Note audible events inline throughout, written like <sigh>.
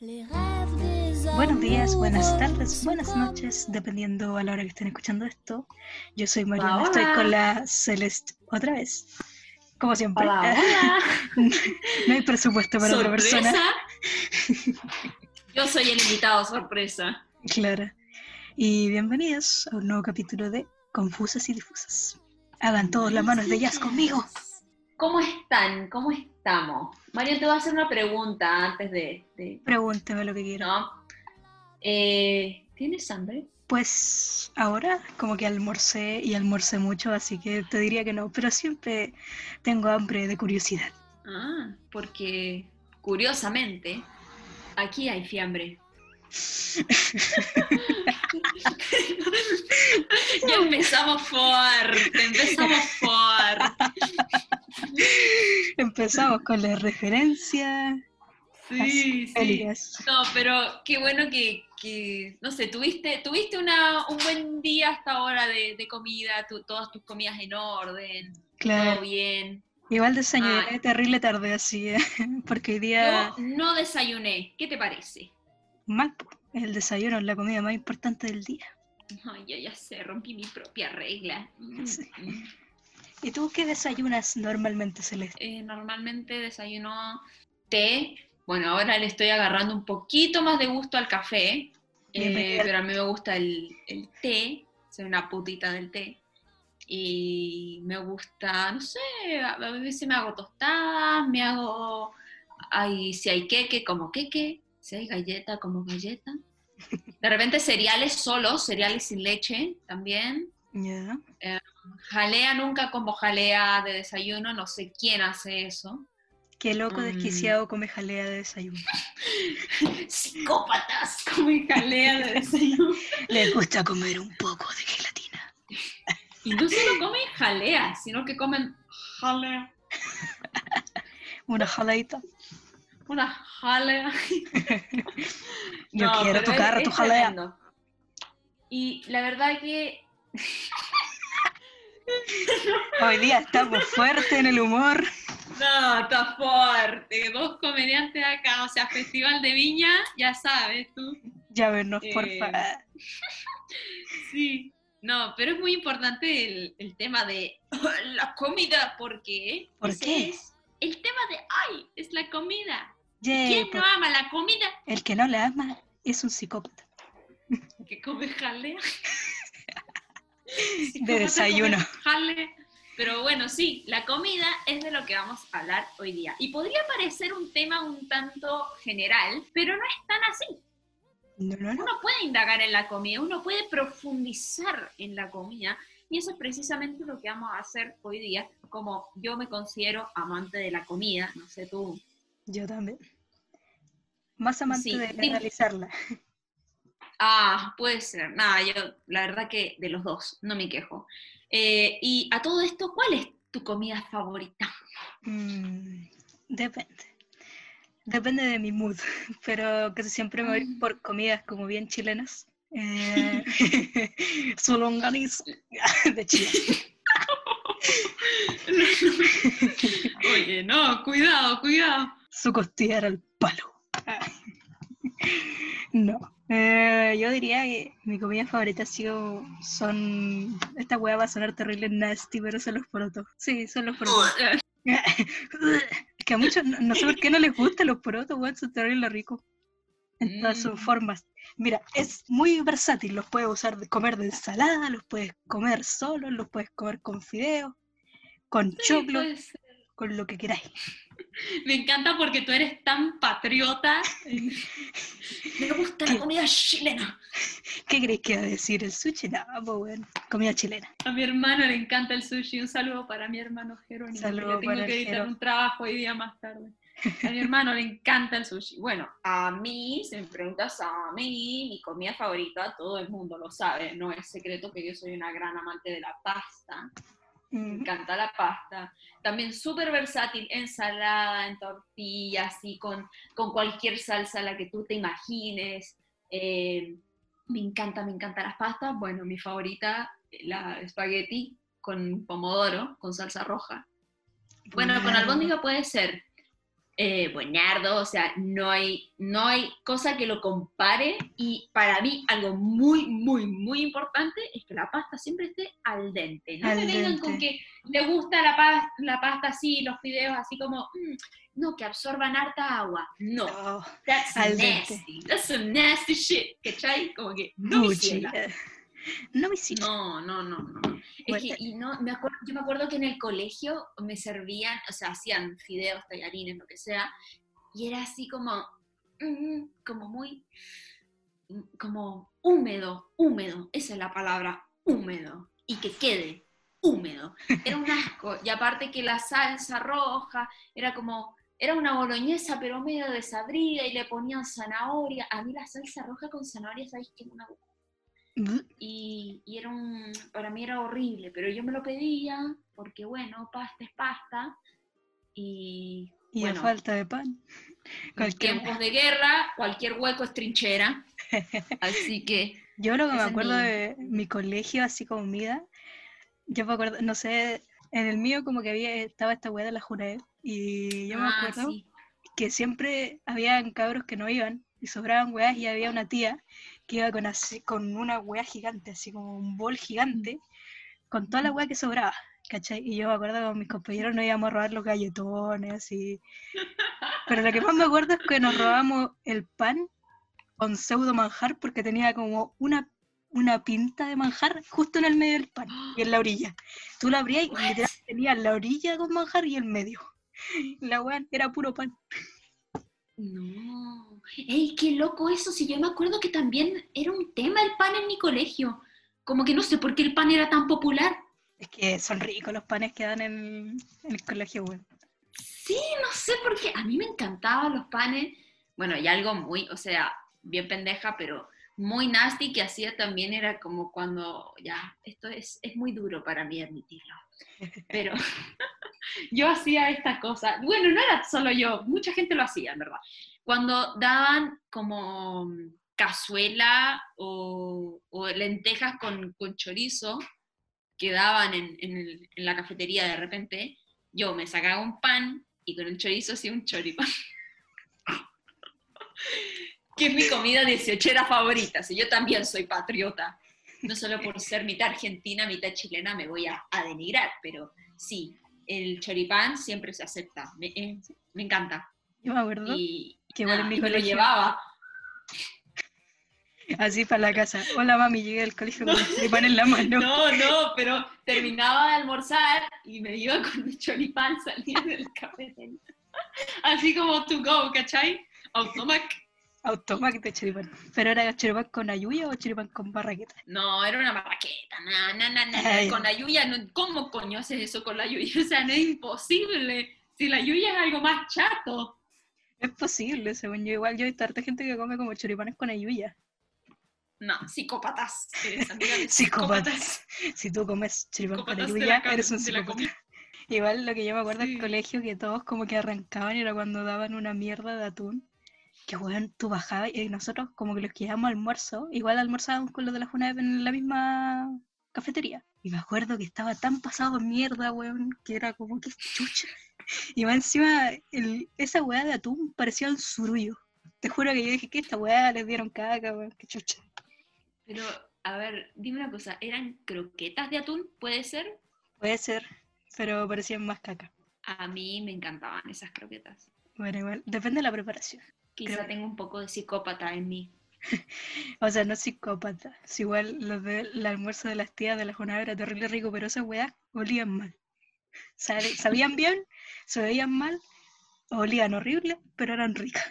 Buenos días, buenas tardes, buenas noches, dependiendo a la hora que estén escuchando esto. Yo soy Mariana, estoy con la Celeste otra vez. Como siempre. Hola, <laughs> hola. no hay presupuesto para otra persona. Yo soy el invitado sorpresa. Claro. Y bienvenidos a un nuevo capítulo de Confusas y Difusas. Hagan todos las manos de jazz conmigo. ¿Cómo están? ¿Cómo estamos? Mario, te voy a hacer una pregunta antes de... de Pregúnteme lo que quiera. ¿no? Eh, ¿Tienes hambre? Pues ahora como que almorcé y almorcé mucho, así que te diría que no, pero siempre tengo hambre de curiosidad. Ah, porque curiosamente aquí hay fiambre. <laughs> <laughs> ya empezamos fuerte, empezamos fuerte. <laughs> Empezamos con la referencia. Sí, sí. No, pero qué bueno que, que, no sé, tuviste, tuviste una, un buen día hasta ahora de, de comida, tu- todas tus comidas en orden, Claro. todo bien. Igual desayuné Ay. terrible tarde así, ¿eh? <laughs> porque hoy día Yo no desayuné, ¿qué te parece? mal, el desayuno es la comida más importante del día. Ay, ya, ya sé, rompí mi propia regla. Mm, Sí. ¿Y tú qué desayunas normalmente, Celeste? Eh, normalmente desayuno té. Bueno, ahora le estoy agarrando un poquito más de gusto al café, eh, pero a mí me gusta el, el té, soy una putita del té. Y me gusta, no sé, a veces me hago tostadas, me hago, ay, si hay queque, como queque, si hay galleta, como galleta. De repente cereales solos, cereales sin leche también. Ya. Jalea nunca como jalea de desayuno, no sé quién hace eso. Qué loco Mm. desquiciado come jalea de desayuno. <laughs> Psicópatas comen jalea de desayuno. <laughs> Les gusta comer un poco de gelatina. Y no solo comen jalea, sino que comen jalea. <laughs> Una jaleita. Una jalea. Yo No, quiero tocar es- tu es jalea. tremendo. Y la verdad que Hoy día estamos fuertes en el humor. no, está fuerte. Dos comediantes acá, o sea, Festival de Viña, ya sabes tú. Llámenos, Eh, porfa. <laughs> Sí, no, pero es muy importante el, el tema de <laughs> la comida, porque ¿Por ese qué? es el tema de ay, es la comida. ¿Quién por- no ama la comida? El que no la ama es un psicópata. Que come jalea. <laughs> De desayuno. Pero bueno, sí, la comida es de lo que vamos a hablar hoy día. Y podría parecer un tema un tanto general, pero no es tan así. No, no, no. Uno puede indagar en la comida, uno puede profundizar en la comida y eso es precisamente lo que vamos a hacer hoy día, como yo me considero amante de la comida, no sé tú. Yo también. Más amante Sí, de dime. realizarla. Ah, puede ser, nada, yo la verdad que de los dos, no me quejo. Eh, y a todo esto, ¿cuál es tu comida favorita? Mm, depende. Depende de mi mood, <laughs> pero casi siempre me voy Mm. por comidas como bien chilenas. Eh, <laughs> <laughs> su longaniza de Chile. Oye, no, cuidado, cuidado. Su costillar al palo. No. Eh, yo diría que mi comida favorita ha sido, son, esta hueá va a sonar terrible nasty, pero son los porotos. Sí, son los porotos. <laughs> Es que a muchos, no, no sé por qué no les gustan los porotos, weón, son terrible ricos. En todas sus Mm. formas. Mira, es muy versátil, los puedes usar de comer de ensalada, los puedes comer solos, los puedes comer con fideos, con choclo, con lo que queráis. Me encanta porque tú eres tan patriota. Me gusta la comida chilena. ¿Qué crees que va a decir el sushi? No, pues bueno, comida chilena. A mi hermano le encanta el sushi. Un saludo para mi hermano Jerónimo. Saludo que tengo que editar Jero. un trabajo hoy día más tarde. A mi hermano le encanta el sushi. Bueno, a mí, si me preguntas a mí, mi comida favorita, todo el mundo lo sabe. No es secreto que yo soy una gran amante de la pasta. Me encanta la pasta. También súper versátil, ensalada, en tortilla, así con, con cualquier salsa la que tú te imagines. Eh, me encanta, me encantan las pastas. Bueno, mi favorita, la espagueti con pomodoro, con salsa roja. Bueno, con albóndiga puede ser. Eh, buenardo, o sea, no hay, no hay cosa que lo compare y para mí algo muy, muy, muy importante es que la pasta siempre esté al dente. No Al me vengan dente. con que le gusta la, pas- la pasta así, los fideos así como, "Mm, no, que absorban harta agua. No, Oh, that's Al dente. nasty, that's some nasty shit, ¿cachai? Como que, no, No me hiciste. No, no, no, no. Es que, y no, me acuerdo, yo me acuerdo que en el colegio me servían, o sea, hacían fideos, tallarines, lo que sea, y era así como, mm, como muy, mm, como húmedo, húmedo, esa es la palabra, húmedo, y que quede húmedo. Era un asco, y aparte que la salsa roja era como, era una boloñesa, pero medio desabrida, y le ponían zanahoria. A mí la salsa roja con zanahoria, ¿sabéis me gusta Bl- y, y era un, para mí era horrible, pero yo me lo pedía porque bueno, pasta es pasta y Y bueno, a falta de pan. en Cualquier tiempos de guerra cualquier hueco es trinchera, <laughs> así que Yo lo que me acuerdo mi- de mi colegio, así comida, yo me acuerdo, no sé, en el mío como que había, estaba esta weá de la Junaed, y yo me ah, acuerdo sí. que siempre habían cabros que no iban, y sobraban weas, y había una tía que iba con, así, con una wea gigante, así como un bol gigante, con toda la wea que sobraba, ¿cachai? Y yo me acuerdo que con mis compañeros nos íbamos a robar los galletones, así. Pero lo que más me acuerdo es que nos robamos el pan con pseudo manjar porque tenía como una, una pinta de manjar justo en el medio del pan y en la orilla. Tú la abrías y literal tenía la orilla con manjar y el medio. La weá era puro pan. No, ¡Ey, qué loco eso! Si yo me acuerdo que también era un tema el pan en mi colegio. Como que no sé por qué el pan era tan popular. Es que son ricos los panes que dan en, en el colegio, weón. Sí, no sé por qué. A mí me encantaban los panes. Bueno, y algo muy, o sea, bien pendeja, pero muy nasty que hacía también era como cuando, ya, esto es, es muy duro para mí admitirlo. Pero <laughs> yo hacía esta cosa. Bueno, no era solo yo, mucha gente lo hacía, en verdad. Cuando daban como cazuela o, o lentejas con, con chorizo que daban en, en la cafetería de repente, yo me sacaba un pan y con el chorizo hacía un choripán. <laughs> que es mi comida dieciochera favorita, si yo también soy patriota. No solo por ser mitad argentina, mitad chilena me voy a, a denigrar, pero sí, el choripán siempre se acepta, me, eh, me encanta. Yo me acuerdo, Y, Que en mi y me lo colegio- llevaba. así para la casa. Hola mami, llegué al colegio con el pan en la mano. No, no, pero terminaba de almorzar y me iba con el choripán, salía del cafetería. Así como to go, ¿cachai? Automac. Automac de choripán. ¿Pero era choripán con ayuya o choripán con barraqueta? No, era una na, na, na, na, Ay. con la yuya, no, ¿cómo coño haces eso con la yuya? <laughs> O sea, no es imposible. Si la yuya es algo más chato. Es posible, según yo. Igual yo hay harta gente que come como choripanes con ayuya. No, psicópatas. Eres amiga <laughs> de Psicópatas. Si tú comes choripán con ayuya, eres un psicópata. Igual lo que yo me acuerdo Sí. del colegio que todos como que arrancaban era cuando daban una mierda de atún. Que weón, tú bajabas y nosotros como que los que a almuerzo, igual almorzábamos con los de la Junab en la misma cafetería. Y me acuerdo que estaba tan pasado de mierda, weón, que era como que chucha. Y más encima, el- esa weá de atún parecía un surullo. Te juro que yo dije que esta weá les dieron caca, weón, que chucha. Pero, a ver, dime una cosa, ¿eran croquetas de atún? ¿Puede ser? Puede ser, pero parecían más caca. A mí me encantaban esas croquetas. Bueno, igual, depende de la preparación. Quizá Creo- tengo un poco de psicópata en mí. <laughs> O sea, no psicópata. Es igual los del almuerzo de las tías de la jornada era terrible rico, pero esas weas olían mal. Sabían bien, <laughs> se veían mal, olían horrible, pero eran ricas.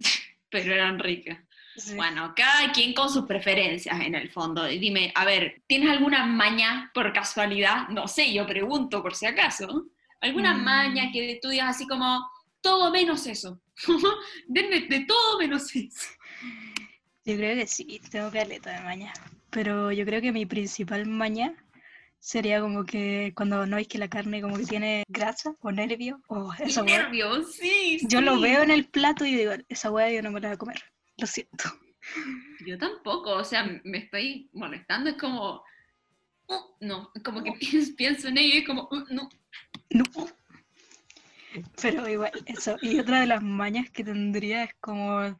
<laughs> Pero eran ricas. Sí. Bueno, cada quien con sus preferencias en el fondo. Dime, a ver, ¿tienes alguna maña por casualidad? No sé, yo pregunto por si acaso. ¿Alguna Mm. maña que tú digas así como, todo menos eso? <laughs> Denme de todo menos eso. Yo creo que sí, tengo caleta de maña. Pero yo creo que mi principal maña sería como que cuando no es que la carne como que tiene grasa o nervio, o esa nervios, sí. Yo lo veo en el plato y digo, esa wea yo no me la voy a comer. Lo siento. Yo tampoco, o sea, me estoy molestando, es como, "Uh", no, como que pienso, <laughs> pienso en ello y es como, "Uh", no. No. <laughs> Pero igual, eso. Y otra de las mañas que tendría es como.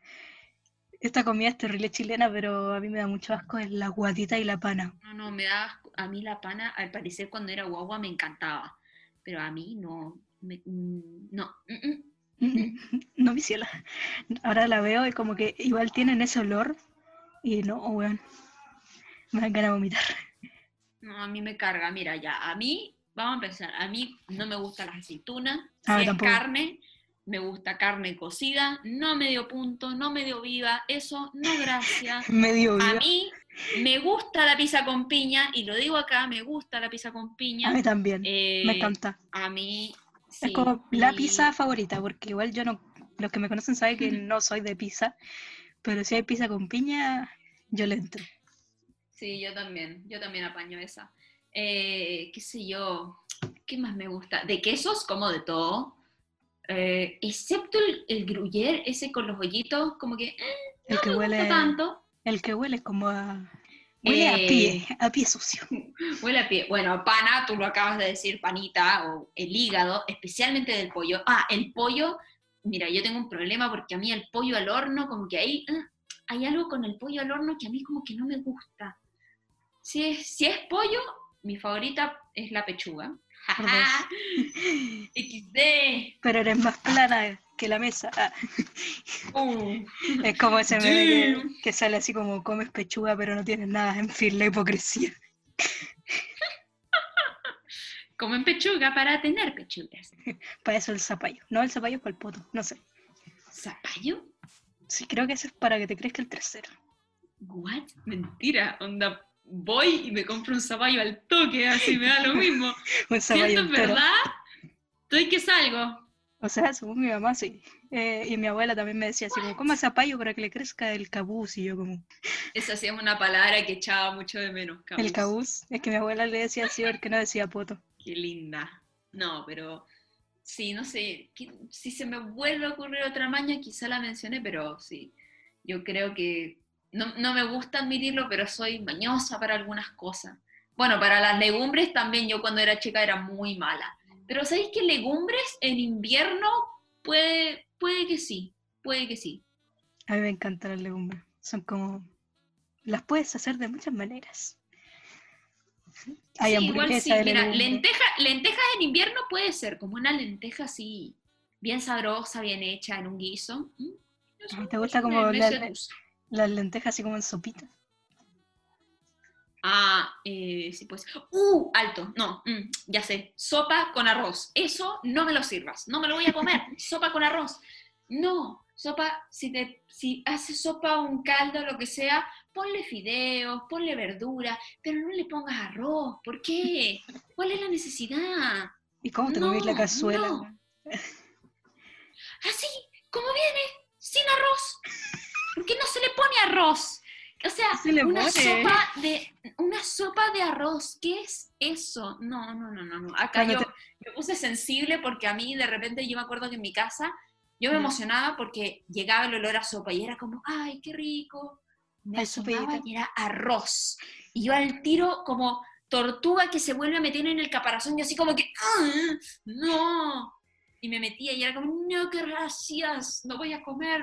Esta comida es terrible chilena, pero a mí me da mucho asco es la guatita y la pana. No, no, me da asco. A mí la pana, al parecer cuando era guagua me encantaba. Pero a mí no. me- mm, no. mm, mm. <laughs> No mi ciela. Ahora la veo y como que igual tienen ese olor. Y no, weón. Me dan ganas de vomitar. No, a mí me carga. Mira, ya, a mí, vamos a empezar. A mí no me gustan las aceitunas. A Si es tampoco. carne, me gusta carne cocida, no medio punto, no medio viva. Eso, no gracias. <laughs> Medio A viva. mí me gusta la pizza con piña, y lo digo acá, me gusta la pizza con piña. A mí también. Eh, me encanta. A mí, Es como la pizza favorita, porque igual yo no, los que me conocen saben que <laughs> no soy de pizza, pero si hay pizza con piña, yo le entro. Sí, yo también, yo también apaño esa. Eh, qué sé yo, ¿qué más me gusta? De quesos, como de todo. Eh, excepto el, el gruyère, ese con los hoyitos, como que eh, El que me huele, gusta tanto. el que huele como a, huele a pie, a pie sucio. <laughs> Huele a pie. Bueno, pana, tú lo acabas de decir, panita, o el hígado, especialmente del pollo. Ah, el pollo, mira, yo tengo un problema porque a mí el pollo al horno, como que ahí eh, hay algo con el pollo al horno que a mí como que no me gusta. Si es, si es pollo, mi favorita es la pechuga. Jaja. <laughs> XD. Pero eres más plana que la mesa. Ah, Uh. es como ese meme que sale así como comes pechuga pero no tienes nada. En fin, la hipocresía. <laughs> Comen pechuga para tener pechugas. <laughs> Para eso el zapallo. No, el zapallo es para el poto. No sé. ¿Zapallo? Sí, creo que eso es para que te crezca el trasero. ¿What? Mentira, onda. Voy y me compro un zapallo al toque, así me da lo mismo. <laughs> Un zapallo verdad, estoy que salgo. O sea, según mi mamá, sí. Eh, y mi abuela también me decía así como, coma zapallo para que le crezca el cabuz. Y yo como, Esa sí es una palabra que echaba mucho de menos. el cabuz. Es que mi abuela le decía así porque no decía poto. Qué linda. No, pero sí, no sé. Si se me vuelve a ocurrir otra maña, quizá la mencioné, pero sí. Yo creo que no, no me gusta admitirlo, pero soy mañosa para algunas cosas. Bueno, para las legumbres también yo cuando era chica era muy mala. Pero ¿sabéis que legumbres en invierno puede, puede que sí? Puede que sí. A mí me encantan las legumbres. Son como, las puedes hacer de muchas maneras. Hay Sí, igual sí. Mira, lenteja, lentejas en invierno puede ser como una lenteja así, bien sabrosa, bien hecha en un guiso. ¿Mm? ¿te gusta como la-. Las lentejas así como en sopita. Ah, eh, sí, pues. ¡Uh! Alto. No, mm, ya sé. Sopa con arroz. Eso no me lo sirvas. No me lo voy a comer. <laughs> sopa con arroz. No. Sopa, si, te, si haces sopa o un caldo, lo que sea, ponle fideos, ponle verdura, pero no le pongas arroz. ¿Por qué? <laughs> ¿Cuál es la necesidad? ¿Y cómo te comís la No, cazuela? no. <laughs> Así, como viene, sin arroz. ¿Por qué no se le pone arroz? O sea, Se le una pone. sopa de una sopa de arroz. ¿Qué es eso? No, no, no, no, no. Acá Cuando yo te- me puse sensible porque a mí de repente yo me acuerdo que en mi casa yo me Ya. emocionaba porque llegaba el olor a sopa y era como, ay, qué rico. Me asomaba y era arroz. Y yo al tiro como tortuga que se vuelve a meter en el caparazón y así como que, "Ah, no. Y me metía y era como, no, qué gracias, no voy a comer.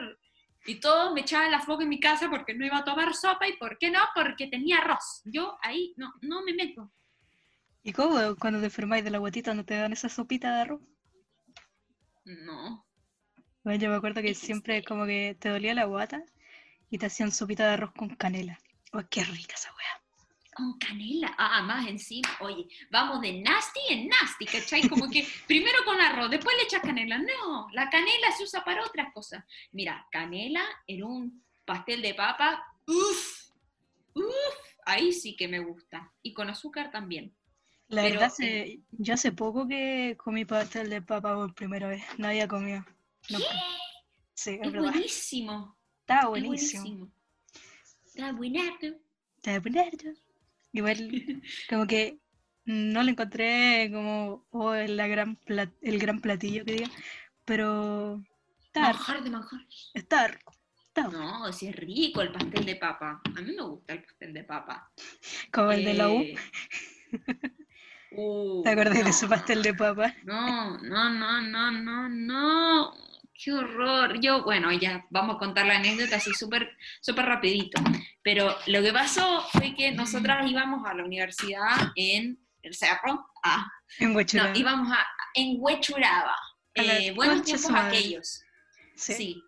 Y todos me echaban la foca en mi casa porque no iba a tomar sopa. ¿Y por qué no? Porque tenía arroz. Yo ahí no, no me meto. ¿Y cómo cuando te enfermáis de la guatita no te dan esa sopita de arroz? No. Bueno, yo me acuerdo que siempre como que te dolía la guata y te hacían sopita de arroz con canela. Oh, qué rica esa wea. Con canela. Ah, más encima. Oye, vamos de nasty en nasty, ¿cachai? Como que <laughs> primero con arroz, después le echas canela. No, la canela se usa para otras cosas. Mira, canela en un pastel de papa. Uf, uf, ahí sí que me gusta. Y con azúcar también. La Pero, verdad, se- yo hace poco que comí pastel de papa por primera vez. No comido. No, sí, es Es verdad. buenísimo. Es buenísimo. buenísimo. Está buenato. Buenísimo. Igual, <laughs> como que no le encontré como oh, la gran plat- el gran platillo que diga, pero está, Manjar de manjar. está está. No, si es rico el pastel de papa. A mí me gusta el pastel de papa. como el de la U. Eh, <laughs> Uh, ¿Te acordás de no, su pastel de papa? No, no, no, no, no, no. Qué horror. Yo, bueno, ya vamos a contar la anécdota así súper súper rapidito. Pero lo que pasó fue que nosotras íbamos a la universidad en el cerro. Ah, En no, Huechuraba. íbamos a, en Huechuraba. Eh, buenos tiempos aquellos. Sí. Sí.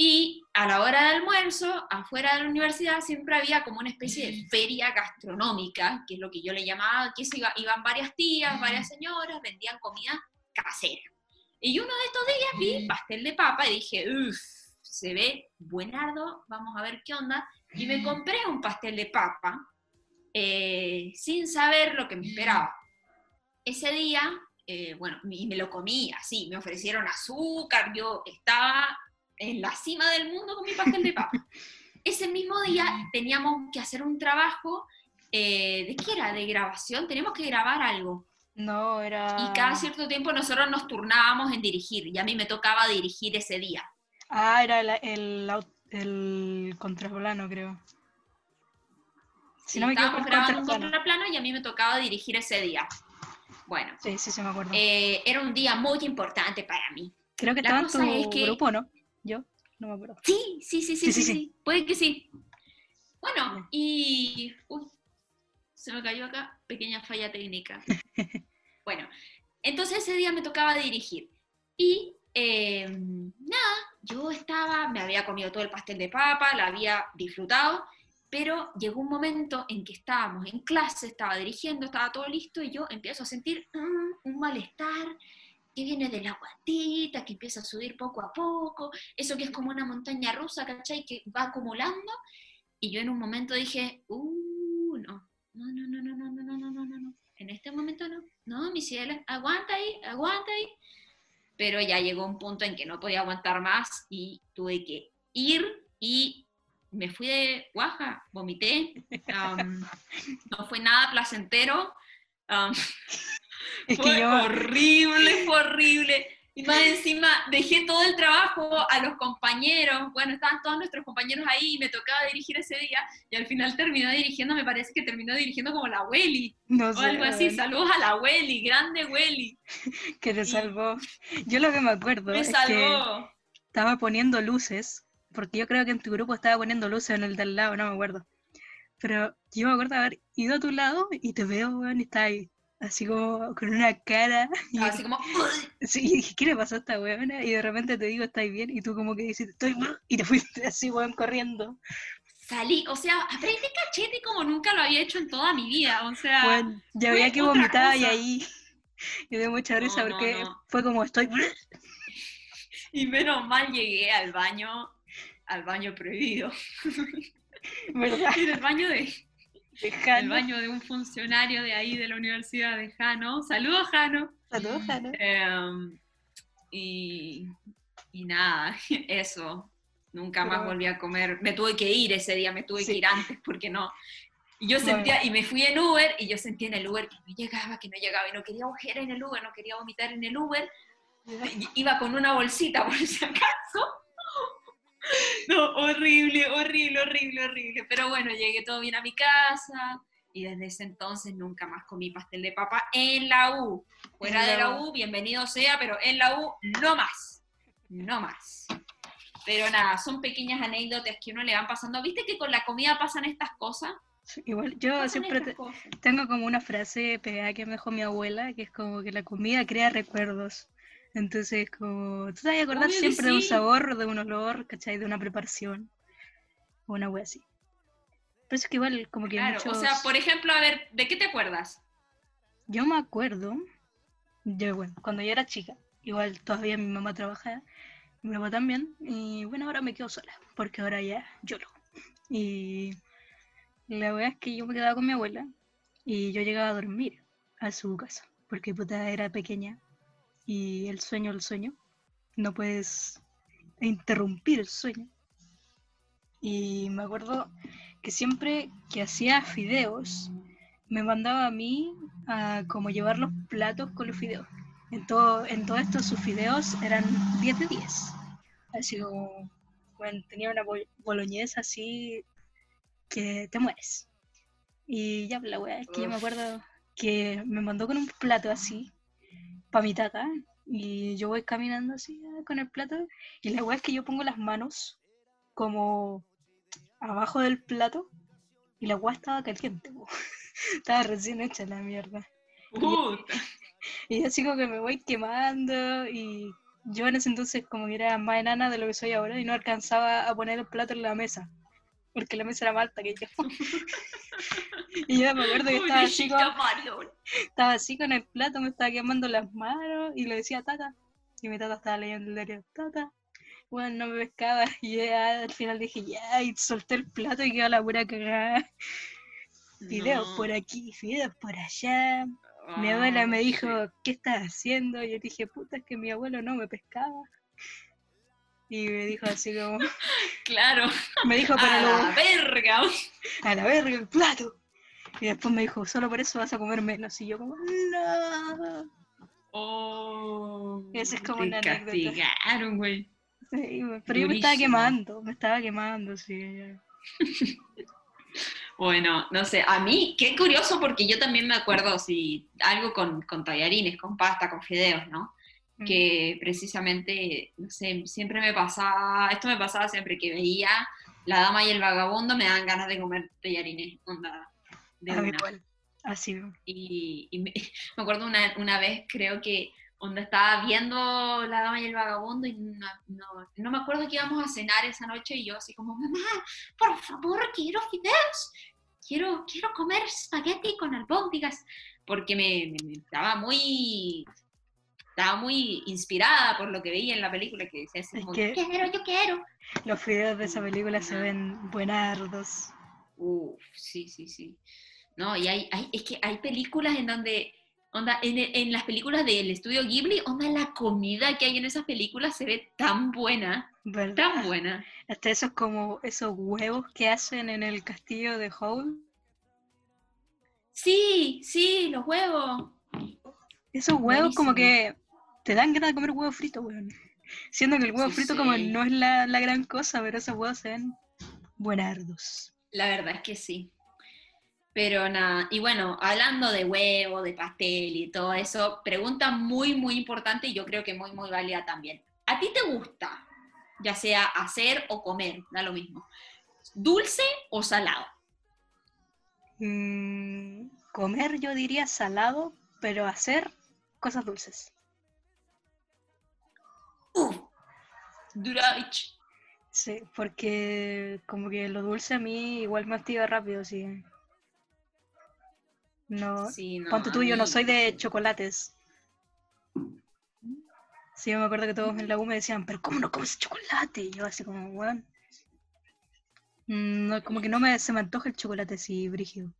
Y a la hora del almuerzo, afuera de la universidad, siempre había como una especie de feria gastronómica, que es lo que yo le llamaba, que se iba- iban varias tías, varias señoras, vendían comida casera. Y uno de estos días vi pastel de papa y dije, uff, se ve buenardo, vamos a ver qué onda. Y me compré un pastel de papa eh, sin saber lo que me esperaba. Ese día, eh, bueno, y me lo comí así, me ofrecieron azúcar, yo estaba en la cima del mundo con mi pastel de papa. Ese mismo día teníamos que hacer un trabajo, eh, ¿de qué era? De grabación, teníamos que grabar algo. No, era. Y cada cierto tiempo nosotros nos turnábamos en dirigir, y a mí me tocaba dirigir ese día. Ah, era el, el contraplano, creo. Si Sí, no me estábamos grabando un contraplano. y a mí me tocaba dirigir ese día. Bueno, Sí, sí, sí, me acuerdo. eh, era un día muy importante para mí. creo que estaba en tu es que- grupo, ¿no? Yo, no me acuerdo. Sí, sí, sí, Sí, sí, sí, puede que sí. Bueno, y... Se me cayó acá, pequeña falla técnica. <laughs> bueno, entonces ese día me tocaba dirigir. Y eh, nada, yo estaba, me había comido todo el pastel de papa, la había disfrutado, pero llegó un momento en que estábamos en clase, estaba dirigiendo, estaba todo listo y yo empiezo a sentir mm, un malestar que viene de la guatita, que empieza a subir poco a poco, eso que es como una montaña rusa, ¿cachai? Que va acumulando. Y yo en un momento dije, uh, no, no, no, no, no, no, no, no, no, no. En este momento no. No, mi cielo, aguanta ahí, aguanta ahí. Pero ya llegó un punto en que no podía aguantar más y tuve que ir y me fui de guaja, vomité. am, <laughs> no fue nada placentero. Es fue yo. horrible, fue horrible. Y más encima dejé todo el trabajo a los compañeros. Bueno, estaban todos nuestros compañeros ahí y me tocaba dirigir ese día. Y al final terminó dirigiendo, me parece que terminó dirigiendo como la Welly No o sé. algo así. Saludos a la Welly, grande Welly. <laughs> Que te salvó. Yo lo que me acuerdo Me es que salvó. estaba poniendo luces, porque yo creo que en tu grupo estaba poniendo luces en el del lado, no me acuerdo. Pero yo me acuerdo haber ido a tu lado y te veo, weón, y estás ahí, así como con una cara. <laughs> Y, Así como, <laughs> sí, dije, ¿qué le pasó a esta weona? Y de repente te digo, ¿estáis bien? Y tú como que dices, estoy bien", y te fuiste <laughs> así, weón, corriendo. salí. O sea, aprendí cachete como nunca lo había hecho en toda mi vida. O sea, ya veía que vomitaba y ahí. Y me dio mucha risa no, porque no. fue como estoy. y menos mal llegué al baño, al baño prohibido. ¿Verdad? En el baño de, el Jano. baño de un funcionario de ahí de la Universidad de Jano. Saludos, Jano. Saludos, Jano. Em, y, y nada, <laughs> eso. Nunca más volví a comer. Me tuve que ir ese día, me tuve Sí. que ir antes porque no. Y yo Bueno. sentía, y me fui en Uber, y yo sentía en el Uber que no llegaba, que no llegaba, y no quería ojear en el Uber, no quería vomitar en el Uber. Iba con una bolsita por si acaso. <laughs> No, horrible, horrible, horrible, horrible. Pero bueno, llegué todo bien a mi casa y desde ese entonces nunca más comí pastel de papa en la U. Fuera de la U. Bienvenido sea, pero en la U no más. No más. Pero nada, son pequeñas anécdotas que uno le van pasando. ¿Viste que con la comida pasan estas cosas? Igual, yo siempre te- tengo como una frase pegada que me dejó mi abuela, que es como que la comida crea recuerdos. Entonces, como tú te vas a acordar Obvio siempre de un sabor, de un olor, ¿cachai? De una preparación. O una wea así. Por eso es que igual, como que Claro, muchos... o sea, por ejemplo, a ver, ¿de qué te acuerdas? Yo me acuerdo, yo, bueno, cuando yo era chica, igual todavía mi mamá trabajaba, mi papá también, y bueno, ahora me quedo sola, porque ahora ya yo lo. Y la verdad es que yo me quedaba con mi abuela y yo llegaba a dormir a su casa, porque puta era pequeña y el sueño, el sueño, no puedes interrumpir el sueño. Y me acuerdo que siempre que hacía fideos, me mandaba a mí a como llevar los platos con los fideos. En todo, en todo esto sus fideos eran 10 de 10. Así como, bueno, tenía una bol- boloñesa así que te mueres. Y ya, la weá es que yo me acuerdo que me mandó con un plato así, para mi tata, y yo voy caminando así ah, con el plato, y la weá es que yo pongo las manos como abajo del plato, y la weá estaba caliente, po. <laughs> estaba recién hecha la mierda. Puta. <laughs> Y así como que me voy quemando y yo en ese entonces como que era más enana de lo que soy ahora y no alcanzaba a poner el plato en la mesa. Porque la mesa era más alta que yo. <laughs> y yo me acuerdo que estaba así, con, estaba así con el plato, me estaba quemando las manos y le decía tata. Y mi tata estaba leyendo el diario, tata. Bueno, no me pescaba <laughs> y ya al final dije ya y solté el plato y quedó la pura cagada. Fideos No. por aquí, fideos por allá. Mi abuela me dijo. ¿qué estás haciendo? Y yo dije, puta, es que mi abuelo no me pescaba. Y me dijo así como, <laughs> Claro. me dijo, A pero la verga. a la verga el plato. Y después me dijo, solo por eso vas a comer menos. Y yo como, no. Oh. Esa es como te una anécdota. castigaron, güey. Sí, pero yo me estaba quemando, me estaba quemando, sí. <laughs> Bueno, no sé, a mí, qué curioso porque yo también me acuerdo, si algo con, con tallarines, con pasta, con fideos, ¿no? Que precisamente, no sé, siempre me pasaba, esto me pasaba siempre que veía La Dama y el Vagabundo, me dan ganas de comer tallarines, onda, de A mí una. igual, así. Y, y me, <laughs> me acuerdo una, una vez, creo que donde estaba viendo La Dama y el Vagabundo y no, no, no me acuerdo que íbamos a cenar esa noche y yo así como, mamá, por favor, quiero fideos, quiero, quiero comer espagueti con albóndigas, porque me, me- me estaba muy... Estaba muy inspirada por lo que veía en la película, que decía así Es como, que- yo quiero, yo quiero. Los videos de esa película se ven buenardos. Uf, sí, sí, sí. No, y hay, hay- es que hay películas en donde, onda, en, en las películas del estudio Ghibli, onda, la comida que hay en esas películas se ve tan buena, ¿verdad? tan buena. Hasta esos como esos huevos que hacen en el castillo de Howl. Sí, sí, los huevos. Esos huevos como que te dan ganas de comer huevo frito, weón. Siendo que el huevo Sí, frito como no es la, la gran cosa, pero esos huevos se ven buenardos. La verdad es que sí. Pero nada, y bueno, hablando de huevo, de pastel y todo eso, pregunta muy, muy importante y yo creo que muy, muy válida también. ¿A ti te gusta, ya sea hacer o comer, da lo mismo, dulce o salado? Mm, comer yo diría salado, pero hacer cosas dulces. Uf, Durach. Sí, porque como que lo dulce a mí igual me activa rápido, sí. No, Sí, no, ponte tú, yo no soy de chocolates. Sí, yo me acuerdo que todos en la U me decían, pero ¿cómo no comes chocolate? Y yo así como, weón. Mm, No, como que no me, se me antoja el chocolate así, brígido.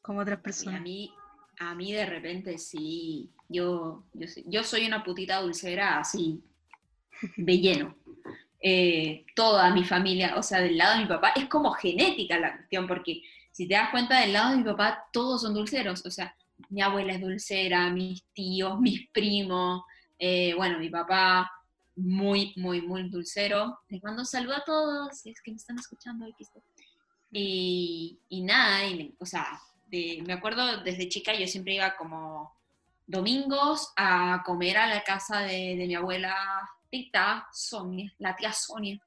Como otras Sí, a personas. mí, a mí de repente sí, yo, yo, soy- una putita dulcera así, de lleno. Eh, toda mi familia, o sea, del lado de mi papá, es como genética la cuestión, porque si te das cuenta, del lado de mi papá todos son dulceros, o sea, mi abuela es dulcera, mis tíos, mis primos, eh, bueno, mi papá muy, muy, muy dulcero. Les mando un saludo a todos, si es que me están escuchando. Y, y nada, y o sea, de- me acuerdo desde chica yo siempre iba como domingos a comer a la casa de, mi abuela tita Sonia, la tía Sonia,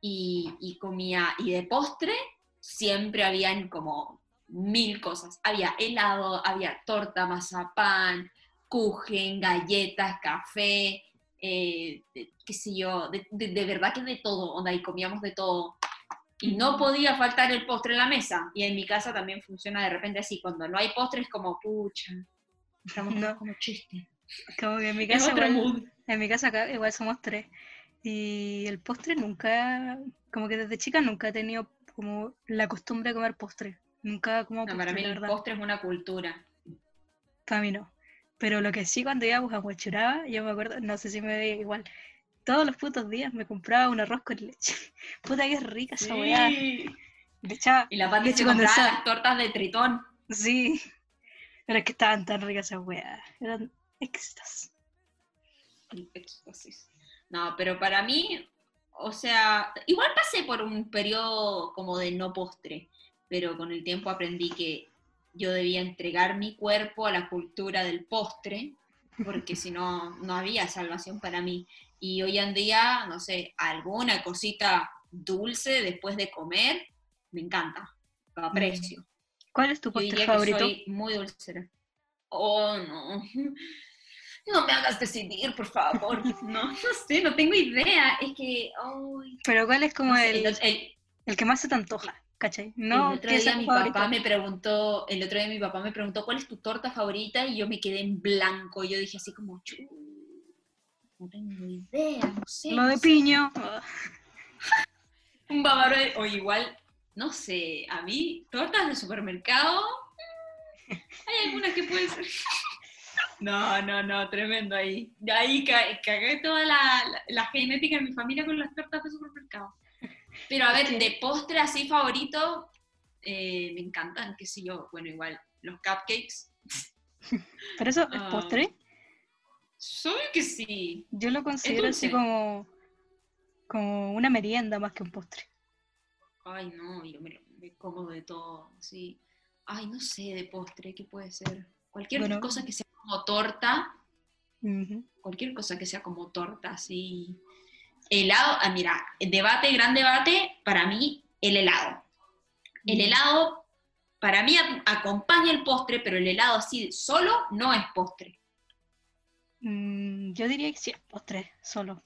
y, comía, y de postre siempre habían como mil cosas. Había helado, había torta, mazapán, kuchen, galletas, café, eh, qué sé yo, de, de- de verdad que de todo, onda, y comíamos de todo. Y no podía faltar el postre en la mesa. Y en mi casa también funciona de repente así, cuando no hay postre es como, pucha, estamos No. como chiste. Como que en mi casa otro igual, mood. en mi casa acá igual somos tres. Y el postre nunca, como que desde chica nunca he tenido como la costumbre de comer postre. Nunca como No, postre, para mí el postre es una cultura. Para mí no. Pero lo que sí cuando íbamos a Huachuraba, yo me acuerdo, no sé si me veía igual, todos los putos días me compraba un arroz con leche. <laughs> Puta que es rica esa weá. Le echaba Y la leche condensada. las tortas de tritón. Sí. Pero es que estaban tan ricas esas weas. Eran extras. El éxtasis. No, pero para mí, o sea, igual pasé por un periodo como de no postre, pero con el tiempo aprendí que yo debía entregar mi cuerpo a la cultura del postre, porque si no, no había salvación para mí. Y hoy en día, no sé, alguna cosita dulce después de comer, me encanta, lo aprecio. ¿Cuál es tu postre favorito? soy muy dulcera. Oh, no. <laughs> No me hagas decidir, por favor. <laughs> No, no sé, no tengo idea. Es que. Pero ¿cuál es como el, el, que más se te antoja? ¿Cachai? No, el otro día mi papá me preguntó, el otro día mi papá me preguntó cuál es tu torta favorita y yo me quedé en blanco. Yo dije así como, no tengo idea, no sé. Lo de piño. <laughs> Un bávaro, o igual, no sé, a mí, tortas de supermercado, hay algunas que pueden ser. <laughs> No, no, no, tremendo ahí. Ahí cagué toda la, genética de mi familia con las tortas de supermercado. Pero a ver, de postre así favorito, eh, me encantan, qué sé yo, bueno, igual, los cupcakes. ¿Pero eso es <laughs> postre? Soy que sí. Yo lo considero así como, como una merienda más que un postre. Ay, no, yo me, me como de todo, sí. Ay, no sé, de postre, ¿qué puede ser? Cualquier cosa que sea como torta, cualquier cosa que sea como torta, así. Helado, ah, mira, debate, gran debate, para mí, el helado. El helado, para mí, acompaña el postre, pero el helado así solo no es postre. Mm, yo diría que sí es postre, solo.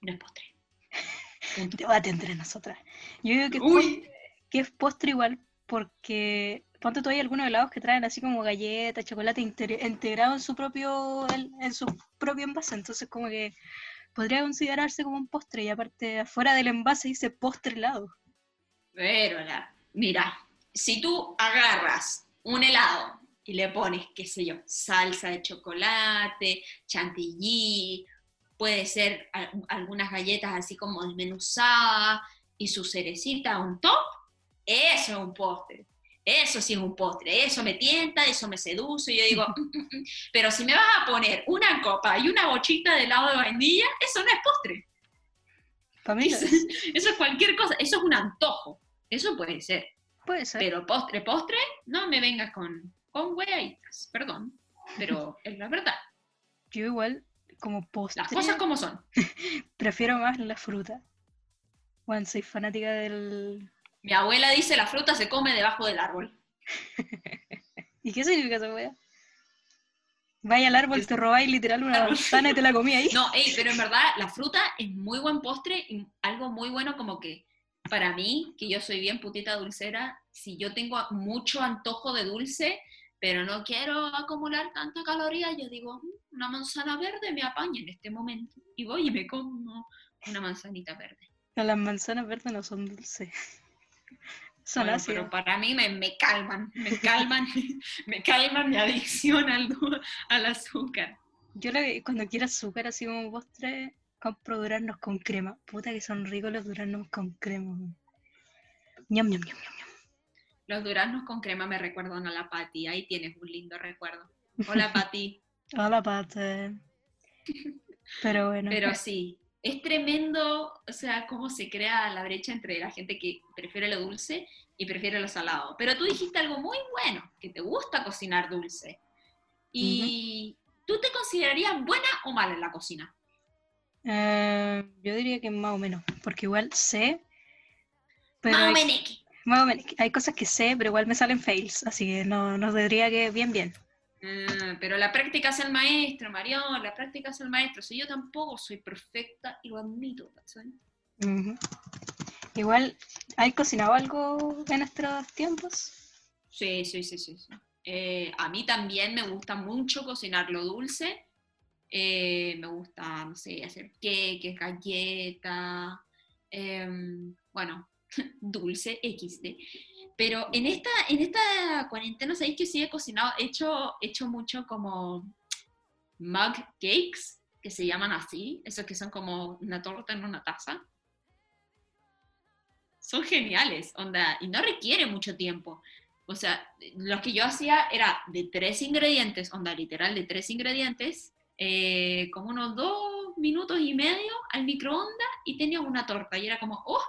No es postre. <laughs> Debate entre nosotras. Yo digo que, que es postre igual porque ponte tú hay algunos helados que traen así como galletas, chocolate integrado en su propio en, su propio envase, entonces como que podría considerarse como un postre y aparte afuera del envase dice postre helado. Pero mira, si tú agarras un helado y le pones, qué sé yo, salsa de chocolate, chantilly, puede ser algunas galletas así como desmenuzadas y su cerecita un top, eso es un postre. Eso sí es un postre, eso me tienta, eso me seduce, y yo digo, <laughs> mm, mm, mm". pero si me vas a poner una copa y una bochita de helado de vainilla, eso no es postre. Eso, eso es cualquier cosa, eso es un antojo, eso puede ser. Puede ser. Pero postre, postre, no me vengas con, con hueitas, perdón, pero <laughs> es la verdad. Yo igual, como postre... Las cosas como son. <laughs> prefiero más la fruta. Bueno, soy fanática del, mi abuela dice la fruta se come debajo del árbol. <laughs> ¿Y qué significa esa wea? Vaya al árbol, te robáis literal una manzana y te la comí ahí. No, pero en verdad la fruta es muy buen postre y algo muy bueno como que para mí, que yo soy bien putita dulcera, si yo tengo mucho antojo de dulce, pero no quiero acumular tanta caloría, yo digo, mm, una manzana verde me apaña en este momento. Y voy y me como una manzanita verde. las manzanas verdes no son dulces. <laughs> pero para mí me, calman, me calman, me calman <laughs> mi adicción al, al azúcar. Yo cuando quiero azúcar así como postre, compro duranos con crema. Puta que son ricos los duranos con crema. Ñam, ñam, ñam, ñam. Los duranos con crema me recuerdan a la Patti. Ahí tienes un lindo recuerdo. Hola, Patti. <laughs> Hola, Patti. Pero bueno. Pero sí, es tremendo, o sea, cómo se crea la brecha entre la gente que prefiere lo dulce y prefiere lo salado. Pero tú dijiste algo muy bueno, que te gusta cocinar dulce. ¿Y tú te considerarías buena o mala en la cocina? Eh, yo diría que más o menos, porque igual sé... Pero más o menos. Hay cosas que sé, pero igual me salen fails, así que no, no diría que bien, bien. Ah, pero la práctica es el maestro, Marión, la práctica es el maestro. Si yo tampoco soy perfecta y lo admito, Igual, ¿hay cocinado algo en estos tiempos? Sí, sí, sí, sí. Eh, a mí también me gusta mucho cocinar lo dulce. Eh, me gusta, no sé, hacer queques, galletas, em, bueno, dulce, XD. Pero en esta, en esta cuarentena, ¿sabéis que sí he cocinado? He hecho, hecho mucho como mug cakes, que se llaman así, esos que son como una torta en una taza. Son geniales, onda, y no requiere mucho tiempo. O sea, lo que yo hacía era de tres ingredientes, onda literal de tres ingredientes, eh, como unos dos minutos y medio al microondas y tenía una torta. Y era como, ¡oh!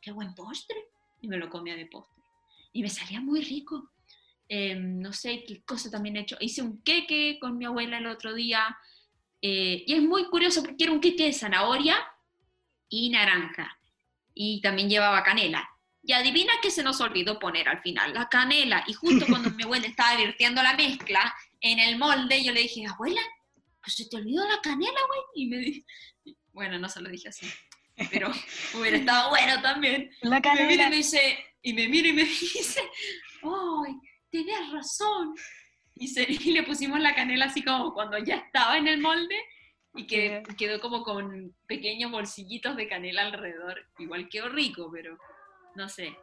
¡Qué buen postre! y me lo comía de postre. Y me salía muy rico. Em, no sé qué cosa también he hecho. Hice un queque con mi abuela el otro día. eh, y es muy curioso porque era un queque de zanahoria y naranja. Y también llevaba canela. Y adivina qué se nos olvidó poner al final, la canela. Y justo cuando <laughs> mi abuela estaba virtiendo la mezcla en el molde, yo le dije, abuela, pues se te olvidó la canela, güey. Y me dijo, <laughs> bueno, no se lo dije así, pero hubiera estado bueno también. La Y me mira y me dice, y me mira y me <laughs> dice, ¡ay, tenías razón! Y, se- y le pusimos la canela así como cuando ya estaba en el molde y que quedó como con pequeños bolsillitos de canela alrededor. Igual quedó rico, pero no sé.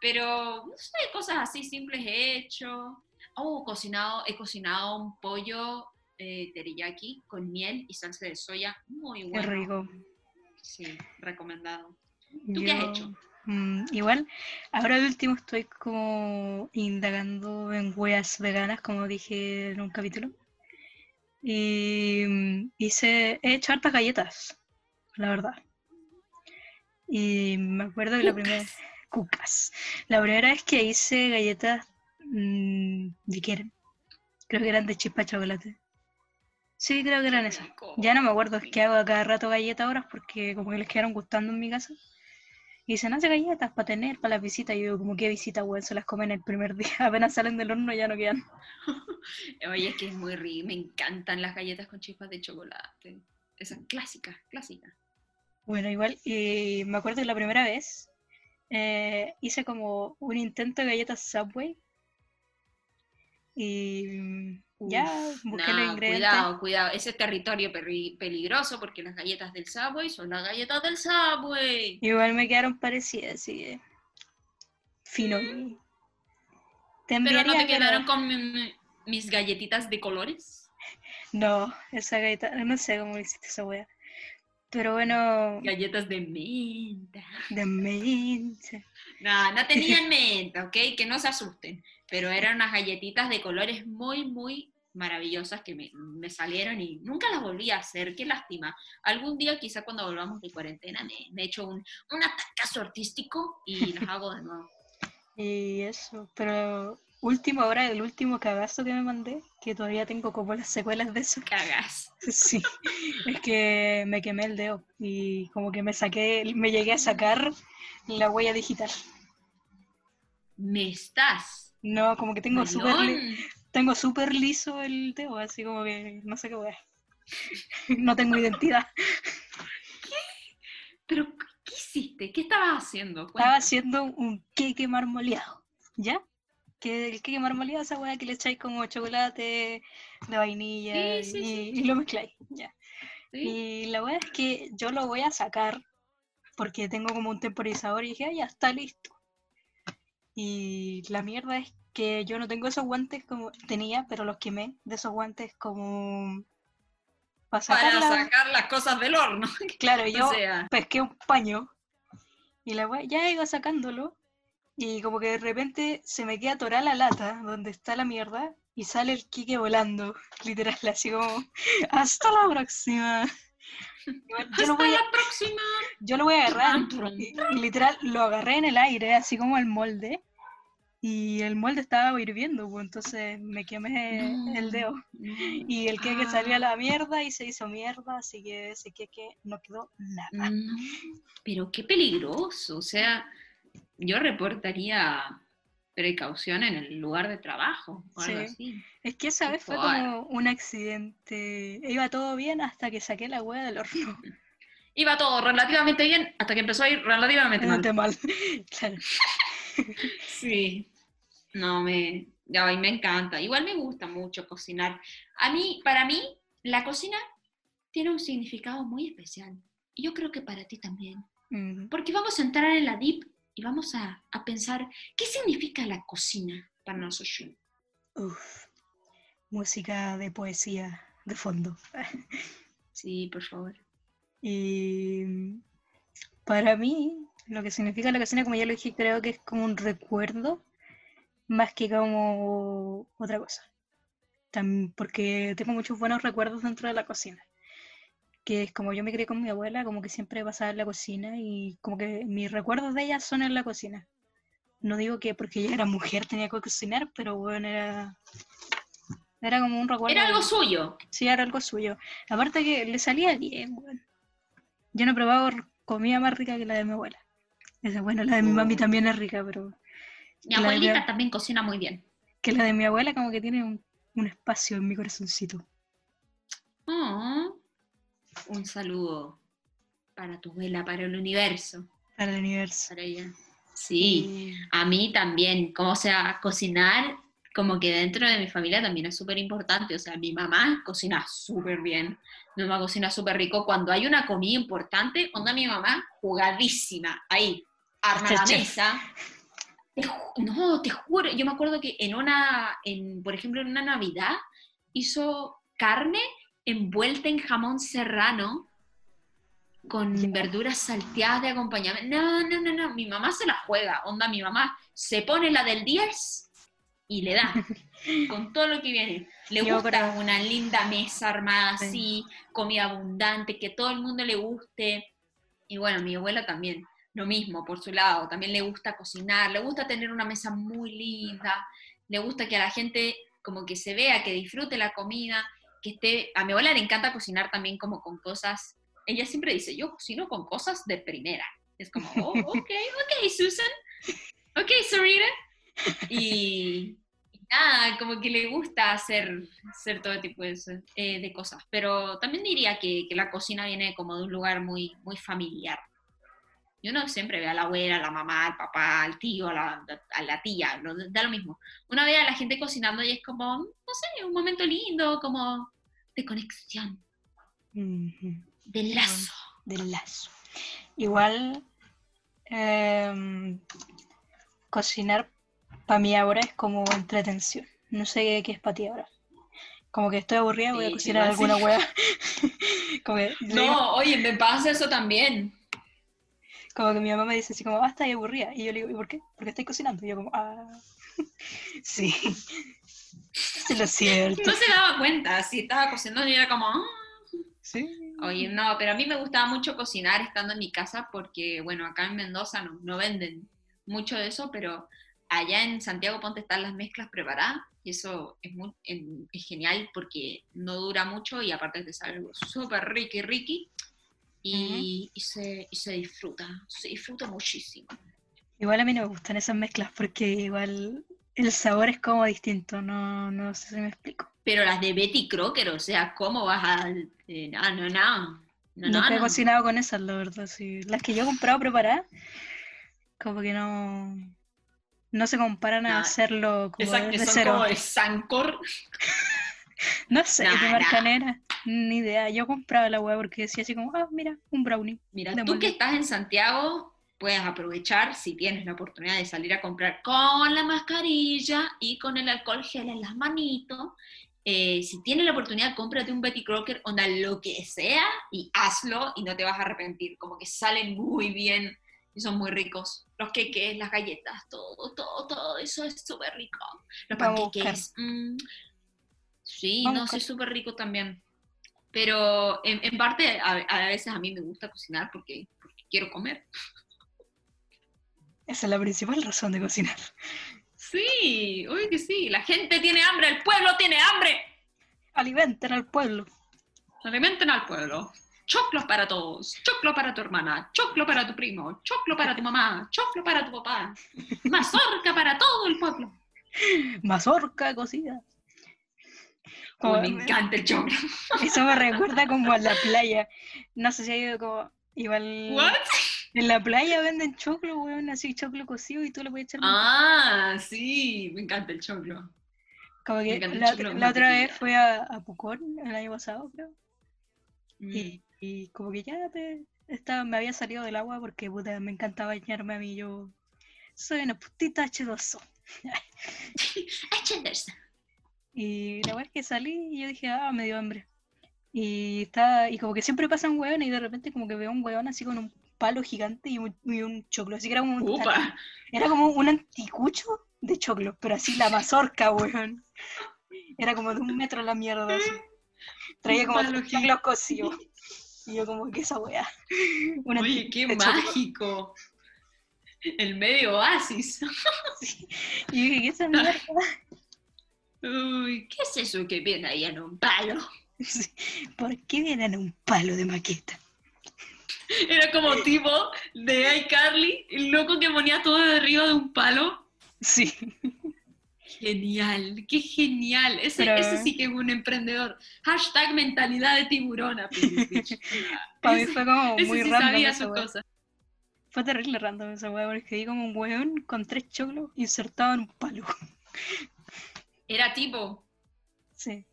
Pero, no sé, cosas así simples he hecho. Oh, cocinado, he cocinado un pollo eh, teriyaki con miel y salsa de soya. Muy Qué bueno. rico. Sí, recomendado. ¿Tú qué has Yo, hecho? mm, igual, ahora de último estoy como indagando en weas veganas, como dije en un capítulo. Y mm, hice, he hecho hartas galletas, la verdad. Y me acuerdo que la primera, cucas. La primera vez que hice galletas, mm, ¿de qué eran? Creo que eran de chispa de chocolate. Sí, creo que eran esas. Ya no me acuerdo, es que hago a cada rato galletas ahora porque como que les quedaron gustando en mi casa. Y dicen, hace galletas para tener, para las visitas. Y yo, como, ¿qué visita, weón? Se las comen el primer día. <laughs> Apenas salen del horno ya no quedan. <laughs> Oye, es que es muy rico. Me encantan las galletas con chispas de chocolate. Esas clásicas, clásicas. Bueno, igual, y me acuerdo que la primera vez eh, hice como un intento de galletas Subway. Y ya busqué No, cuidado, cuidado. Ese es territorio peligroso porque las galletas del Subway son las galletas del Subway. Igual me quedaron parecidas, así que. Fino. Te Mm. Pero no te quedaron con mi- mi- mis galletitas de colores. No, esa galleta, no sé cómo hiciste esa wea. Pero bueno, Galletas de menta. de mente. No, no tenían menta, ¿ok? Que no se asusten. Pero eran unas galletitas de colores muy, muy maravillosas que me, me salieron y nunca las volví a hacer. Qué lástima. Algún día, quizá cuando volvamos de cuarentena, me, me echo un, un atacazo artístico y las hago de nuevo. <laughs> Y eso, pero último, ahora el último cagazo que me mandé, que todavía tengo como las secuelas de eso. Cagas. <laughs> Sí, es que me quemé el dedo y como que me saqué, me llegué a sacar la huella digital. Me estás. No, como que tengo súper. Tengo súper liso el dedo, así como que no sé qué voy a <laughs> No tengo identidad. Pero, ¿qué hiciste? ¿Qué estabas haciendo? Estaba haciendo un queque marmoleado, ¿ya? Que el queque marmoleado, esa weá que le echáis como chocolate de vainilla Sí, sí, y, sí. y lo mezcláis, ¿ya? Y la weá es que yo lo voy a sacar porque tengo como un temporizador y dije, ah, ya está listo. Y la mierda es que yo no tengo esos guantes como tenía, pero los quemé de esos guantes como para sacar las cosas del horno. <laughs> Claro, yo O sea, pesqué un paño y la weá ya iba sacándolo y como que de repente se me queda atorada la lata donde está la mierda y sale el Kike volando, <laughs> literal, así como hasta la próxima. Igual, Yo lo, hasta voy a, la próxima. yo lo voy a agarrar y literal lo agarré en el aire, así como el molde. Y el molde estaba hirviendo, pues, entonces me quemé el dedo. Y el queque salió a Ah. la mierda y se hizo mierda, así que ese queque no quedó nada. No, pero qué peligroso. O sea, yo reportaría precaución en el lugar de trabajo o algo Sí. así. Es que esa vez fue como un accidente. Iba todo bien hasta que saqué la hueá del horno. <laughs> Iba todo relativamente bien hasta que empezó a ir relativamente mal. Mal. <laughs> Claro. Sí. No, me, ay, me encanta. Igual me gusta mucho cocinar. A mí, para mí, la cocina tiene un significado muy especial. Y yo creo que para ti también. Porque vamos a entrar en la deep y vamos a, a pensar qué significa la cocina para nosotros. uf. Música de poesía de fondo. <laughs> Sí, por favor. Y mm, para mí, lo que significa la cocina, como ya lo dije, creo que es como un recuerdo más que como otra cosa. Tam- porque tengo muchos buenos recuerdos dentro de la cocina. Que es como yo me crié con mi abuela, como que siempre pasaba en la cocina y como que mis recuerdos de ella son en la cocina. no digo que porque ella era mujer tenía que cocinar, pero bueno, era, era como un recuerdo. Era algo suyo. Sí, era algo suyo. Aparte que le salía bien, bueno. Yo no he probado comida más rica que la de mi abuela. Esa, bueno, la de mi mami también es rica, pero... Mi abuelita también cocina muy bien. Que la de mi abuela como que tiene un, un espacio en mi corazoncito. Oh, un saludo para tu abuela, para el universo. Para el universo. Para ella. Sí, a mí también. Como sea, cocinar, como que dentro de mi familia también es súper importante. O sea, mi mamá cocina súper bien. Mi mamá cocina súper rico. Cuando hay una comida importante, onda mi mamá, jugadísima. Ahí, arma la mesa. No, te juro, yo me acuerdo que en una, en, por ejemplo, en una Navidad, hizo carne envuelta en jamón serrano con verduras salteadas de acompañamiento. No, no, no, no, mi mamá se la juega, onda, mi mamá se pone la del 10 y le da, <laughs> con todo lo que viene. Le gusta una linda mesa armada así, comida abundante, que todo el mundo le guste. Y bueno, mi abuela también, lo mismo, por su lado, también le gusta cocinar, le gusta tener una mesa muy linda, le gusta que a la gente como que se vea, que disfrute la comida, que esté, a mi abuela le encanta cocinar también como con cosas ella siempre dice, yo cocino con cosas de primera. Es como, oh, ok, ok, Susan, ok, Sarita. Y, nada, como que le gusta hacer, hacer todo tipo de, eh, de cosas. Pero también diría que, que, la cocina viene como de un lugar muy, muy familiar. Y uno siempre ve a la abuela, a la mamá, al papá, al tío, a la, a la tía, da lo mismo. Una ve a la gente cocinando y es como, no sé, un momento lindo, como de conexión. Del lazo. Del lazo. Igual, em, cocinar para mí ahora es como entretención. No sé qué es para ti ahora. Como que estoy aburrida, voy a cocinar alguna hueá. <laughs> no, oye, me pasa eso también. Como que mi mamá me dice así como, basta, y aburrida. Y yo le digo, ¿y por qué? Porque estoy cocinando. Y yo como, ah, <laughs> sí. Es lo cierto. No se daba cuenta, si estaba cocinando y era como, ah. Sí. Oye, no, pero a mí me gustaba mucho cocinar estando en mi casa porque, bueno, acá en Mendoza no, venden mucho de eso, pero allá en Santiago Ponte están las mezclas preparadas y eso es, muy, es genial porque no dura mucho y aparte te sale algo súper rico y se, y se disfruta, se disfruta muchísimo. Igual a mí no me gustan esas mezclas porque igual el sabor es como distinto, no, no sé si me explico. Pero las de Betty Crocker, o sea, ¿cómo vas a...? Eh, no, no, no. No, he cocinado con esas, la verdad, sí. Las que yo he comprado preparadas, como que no... No se comparan a hacerlo como Esas que son como de Sancor. No sé qué marca era, ni idea. Yo compraba la hueá porque decía así como, ah, mira, un brownie. Mira, tú que estás en Santiago, puedes aprovechar si tienes la oportunidad de salir a comprar con la mascarilla y con el alcohol gel en las manitos eh, si tienes la oportunidad, cómprate un Betty Crocker, onda lo que sea, y hazlo y no te vas a arrepentir. Como que salen muy bien y son muy ricos. Los queques, las galletas, todo, todo, todo eso es súper rico. Los panqueques. Mm, sí, no, sé, súper rico también. Pero en, parte, a, veces a mí me gusta cocinar porque, porque quiero comer. Esa es la principal razón de cocinar. Sí, uy que sí. La gente tiene hambre, el pueblo tiene hambre. Alimenten al pueblo. Alimenten al pueblo. Choclo para todos. Choclo para tu hermana. Choclo para tu primo. Choclo para tu mamá. Choclo para tu papá. <laughs> Mazorca para todo el pueblo. Mazorca cocida. Me encanta el choclo. Eso me <laughs> recuerda como a la playa. No sé si ha ido como igual. ¿What? En la playa venden choclo, weón, así choclo cocido y tú le puedes echar. Ah, sí, me encanta el choclo. Como que la, otra vez fue a, a, Pucón el año pasado, creo. Y, mm. y, como que ya te, estaba, me había salido del agua porque puta, me encantaba bañarme a mí. Yo soy una putita H2O. H2O. <laughs> y la vez que salí, yo dije, ah, me dio hambre. Y está, y como que siempre pasa un weón y de repente como que veo un weón así con un palo gigante y un, choclo. Así que era como un, era como un anticucho de choclo, pero así la mazorca, weón. Era como de un metro la mierda. Así. Traía como los choclos cocidos. Y yo como que esa weá. Oye, qué mágico. El medio oasis. Y dije, ¿qué es esa mierda? <laughs> Uy, ¿qué es eso que viene ahí en un palo? ¿Por qué vienen un palo de maqueta? Era como tipo de iCarly, el loco que ponía todo de arriba de un palo. Sí. Genial, qué genial. Ese, Pero- ese sí que es un emprendedor. Hashtag mentalidad de tiburona. <laughs> Para mí Ese- fue como ese muy sí random sabía esa sus wea. cosas. Fue terrible random esa weá, porque vi como un weón con tres choclos insertado en un palo. Era tipo, Sí.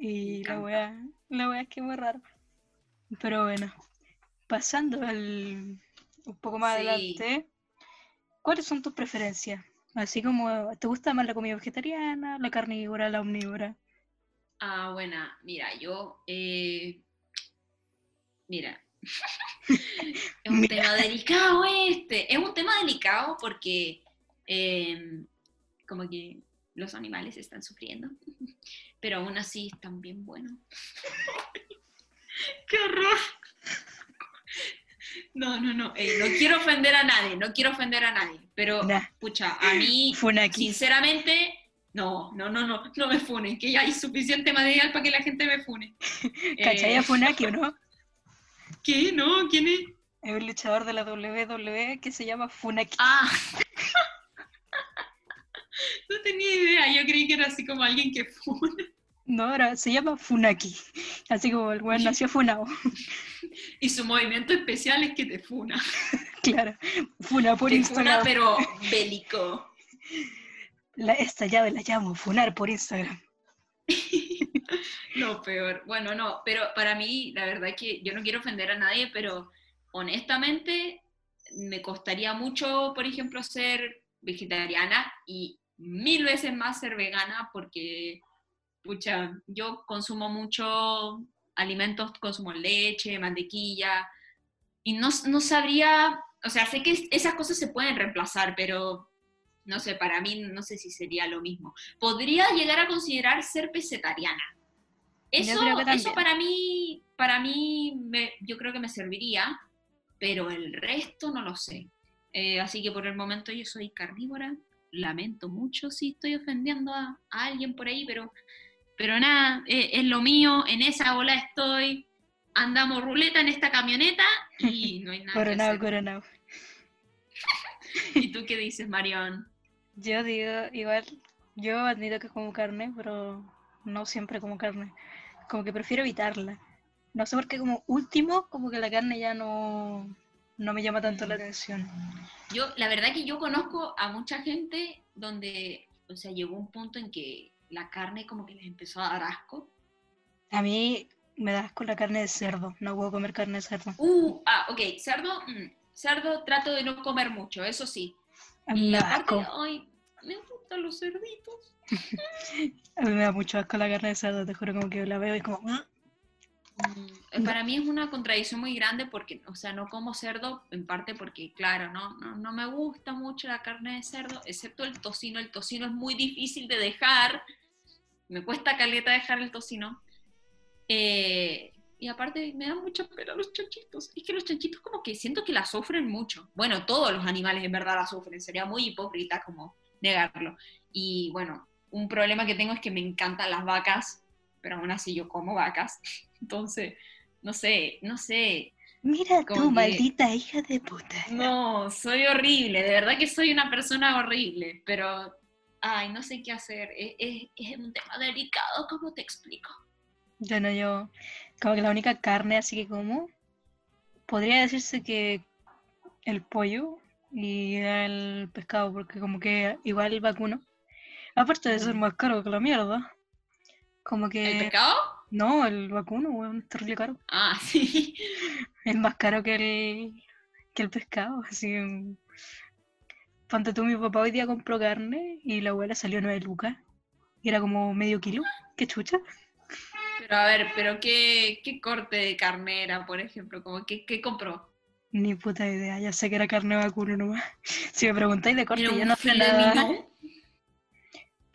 Y la weá, la weá es que muy raro. Pero bueno, pasando al un poco más Sí. adelante, ¿cuáles son tus preferencias? Así como, ¿te gusta más la comida vegetariana, la carnívora, la omnívora? ah, buena, mira, yo, eh, mira, <laughs> es un Mira. tema delicado este, es un tema delicado porque eh, como que los animales están sufriendo, <laughs> pero aún así están bien buenos. <laughs> ¡Qué horror! No, no, no, ey, no quiero ofender a nadie, no quiero ofender a nadie, pero, Nah, pucha, a mí Funaki. Sinceramente, no, no, no, no, no me funen, que ya hay suficiente material para que la gente me fune. <laughs> ¿Cachai a Eh, Funaki o no? ¿Qué? ¿No? ¿Quién es? Es un luchador de la WWE que se llama Funaki. Ah. <laughs> No tenía idea, yo creí que era así como alguien que funa. No, ahora se llama Funaki. Así como el weón nació funado. <laughs> Y su movimiento especial es que te funa. <laughs> claro. Funa por Te funa, Instagram. pero bélico. La- esta llave la llamo Funar por Instagram. Lo peor. Bueno, no, pero para mí, la verdad es que yo no quiero ofender a nadie, pero honestamente me costaría mucho, por ejemplo, ser vegetariana y mil veces más ser vegana porque, pucha, yo consumo mucho alimentos, consumo leche, mantequilla, y no, no sabría, o sea, sé que esas cosas se pueden reemplazar, pero no sé, para mí no sé si sería lo mismo. Podría llegar a considerar ser pesetariana. Eso, eso para mí, para mí me- yo creo que me serviría, pero el resto no lo sé. Eh, así que por el momento yo soy carnívora. Lamento mucho si estoy ofendiendo a, a alguien por ahí, pero, pero nada, eh, es lo mío, en esa bola estoy. Andamos ruleta en esta camioneta y no hay <laughs> nada Coronado, coronado. <laughs> ¿Y tú qué dices, Marión? Yo digo, igual, yo admito que como carne, pero no siempre como carne. Como que prefiero evitarla. No sé por qué como último, como que la carne ya no, no me llama tanto la atención. Yo, la verdad que yo conozco a mucha gente donde, o sea, llegó un punto en que la carne como que les empezó a dar asco. A mí me da asco la carne de cerdo, no puedo comer carne de cerdo. Uh, ah, ok, cerdo, mm, cerdo trato de no comer mucho, eso sí. A mí Y me da aparte, asco. ay, me gustan los cerditos. <laughs> A mí me da mucho asco la carne de cerdo, te juro, como que la veo y como... "Mm". Para mí es una contradicción muy grande porque, o sea, no como cerdo, en parte porque, claro, no, no, no me gusta mucho la carne de cerdo, excepto el tocino. El tocino es muy difícil de dejar. Me cuesta caleta dejar el tocino. Eh, y aparte me dan mucha pena los chanchitos. Es que los chanchitos como que siento que la sufren mucho. Bueno, todos los animales en verdad la sufren. Sería muy hipócrita como negarlo. Y bueno, un problema que tengo es que me encantan las vacas, pero aún así yo como vacas. <laughs> Entonces, no sé, no sé. Mira Como tú, que- maldita hija de puta. No, soy horrible, de verdad que soy una persona horrible, pero, ay, no sé qué hacer. Es, es- es un tema delicado, ¿cómo te explico? Yo no, yo, como que la única carne así que como, podría decirse que el pollo y el pescado, porque como que igual el vacuno, aparte de ser Mm. más caro que la mierda, como ¿El que, pescado? no, el vacuno, weón, es terrible caro, Ah, sí. <laughs> es más caro que el, que el pescado, así ponte tú, mi papá hoy día compró carne y la abuela salió 9 lucas, y era como medio kilo, qué chucha. Pero a ver, pero ¿qué, qué corte de carnera, por ejemplo? Como que, ¿Qué compró? Ni puta idea, ya sé que era carne vacuno nomás. <laughs> Si me preguntáis de corte, ¿Era yo no sé nada.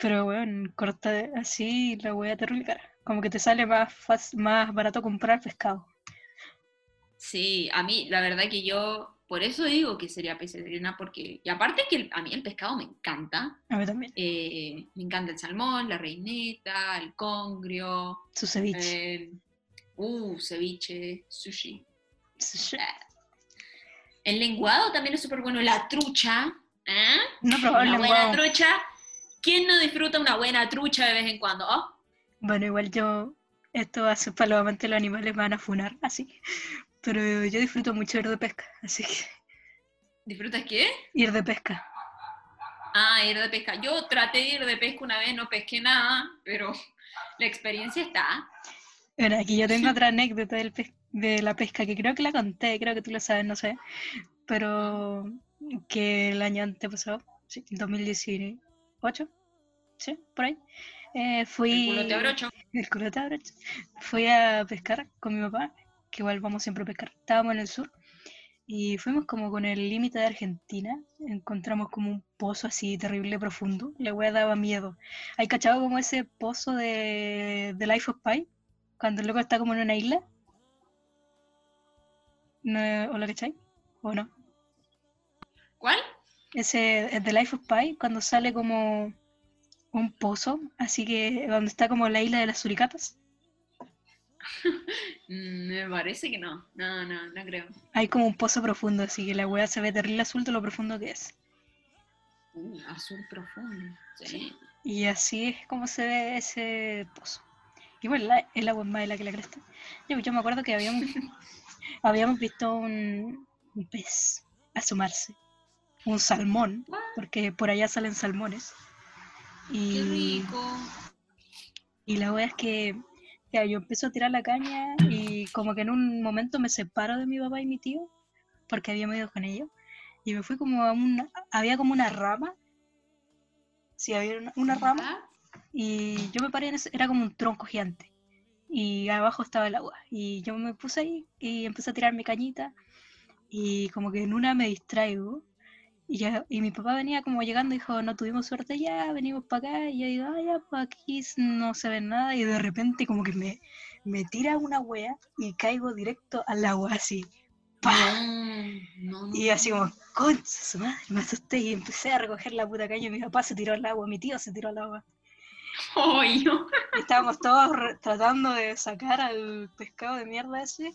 Pero weón, corta así la wea terrible cara. Como que te sale más, fas- más barato comprar pescado. Sí, a mí la verdad que yo por eso digo que sería pez de porque, y aparte que el- a mí el pescado me encanta, A mí también. eh, me encanta el salmón, la reineta, el congrio, Su ceviche. el, uh, ceviche, sushi. Sushi. El lenguado también es súper bueno, la trucha, ¿eh? No buena lenguado. trucha. ¿Quién no disfruta una buena trucha de vez en cuando? Oh, Bueno, igual yo, esto va a ser los animales, van a funar, así. Pero yo disfruto mucho ir de pesca, así que ¿Disfrutas qué? ir de pesca. Ah, ir de pesca. Yo traté de ir de pesca una vez, no pesqué nada, pero la experiencia está. Bueno, aquí yo tengo <laughs> otra anécdota del de la pesca que creo que la conté, creo que tú lo sabes, no sé. Pero que el año antepasado, sí, 2018, sí, por ahí, eh, fui. El culo te abrocho. El culo te abrocha. Fui a pescar con mi papá, que igual vamos siempre a pescar. Estábamos en el sur y fuimos como con el límite de Argentina. Encontramos como un pozo así terrible profundo. La wea daba miedo. ¿Hay cachado como ese pozo de, de Life of Pi? Cuando el loco está como en una isla. ¿No, ¿O lo cachai? ¿O no? ¿Cuál? Ese es de Life of Pi, cuando sale como un pozo, así que donde está como la isla de las suricatas. <laughs> Me parece que no. No, no, no creo. Hay como un pozo profundo, así que la weá se ve terrible azul de lo profundo que es. Uh, azul profundo. Sí. Y así es como se ve ese pozo. Igual la- el agua es más helada que la cresta. Yo, yo me acuerdo que habíamos, <laughs> habíamos visto un, un pez asomarse. Un salmón, What? porque por allá salen salmones. Qué Y, rico. y la weá es que ya, yo empiezo a tirar la caña y como que en un momento me separo de mi papá y mi tío, porque habíamos ido con ellos. Y me fui como a una, había como una rama. Sí, había una, una rama. Y yo me paré en ese, era como un tronco gigante. Y abajo estaba el agua. Y yo me puse ahí y empecé a tirar mi cañita. Y como que en una me distraigo. Y, ya, y mi papá venía como llegando y dijo, no tuvimos suerte ya, venimos para acá. Y yo digo, ah, ya, pues aquí no se ve nada. Y de repente como que me, me tira una wea y caigo directo al agua así. No, no, Y así como, concha su madre, me asusté y empecé a recoger la puta caña. y Mi papá se tiró al agua, mi tío se tiró al agua. No. Y estábamos todos tratando de sacar al pescado de mierda ese.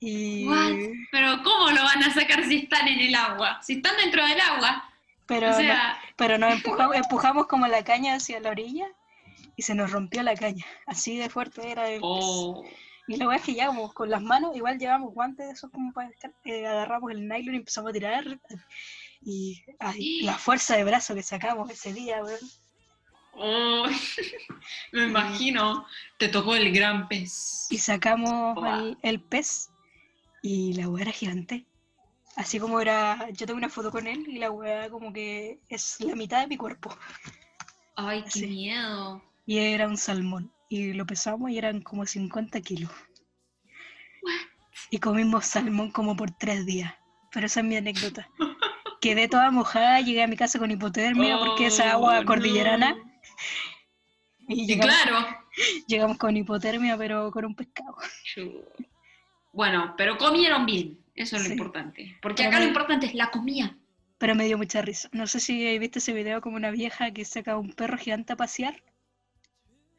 Y... What? Pero ¿cómo lo van a sacar si están en el agua? Si están dentro del agua. Pero, o no- sea, pero nos <laughs> empujamos, empujamos como la caña hacia la orilla y se nos rompió la caña. Así de fuerte era el pez. oh, Y la weá es que llevamos con las manos, igual llevamos guantes de esos como para eh, agarramos el nylon y empezamos a tirar. Y ay, la fuerza de brazo que sacamos ese día, weón. oh. <laughs> me imagino. Te tocó el gran pez. Y sacamos el pez y la weá era gigante. Así como era, yo tengo una foto con él y la weá como que es la mitad de mi cuerpo. Ay, qué miedo. Y era un salmón. Y lo pesamos y eran como 50 kilos. Y comimos salmón como por tres días. Pero esa es mi anécdota. Quedé toda mojada, llegué a mi casa con hipotermia porque esa agua Oh, cordillerana. no. Y claro. llegamos con hipotermia, pero con un pescado. Bueno, pero comieron bien. Eso es lo importante. Porque Pero acá lo importante es la comida. Pero me dio mucha risa. No sé si viste ese video como una vieja que saca a un perro gigante a pasear.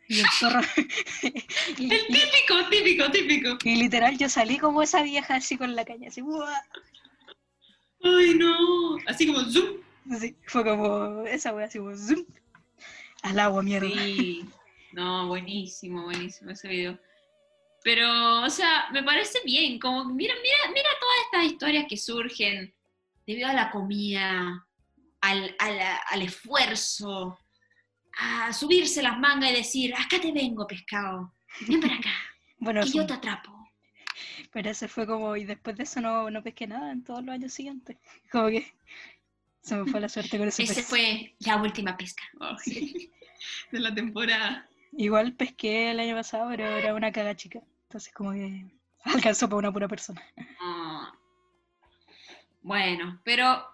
Y el perro. y, <laughs> El típico, típico, típico. y literal yo salí como esa vieja así con la caña, así. ¡guau! Ay, no. Así como zoom. Sí, fue como esa wea, así como zoom. Al agua, mierda. Sí. No, buenísimo, buenísimo ese video. Pero, o sea, me parece bien, como, mira, mira, mira todas estas historias que surgen debido a la comida, al, a la- al esfuerzo, a subirse las mangas y decir, acá te vengo, pescado, ven para acá, Bueno, que yo te atrapo. pero ese fue como, y después de eso no, no pesqué nada en todos los años siguientes. Como que se me fue la suerte con ese Esa pez. fue la última pesca de la temporada. Igual pesqué el año pasado, pero era una caga chica. Entonces como que <laughs> alcanzó para una pura persona. Ah. Bueno, pero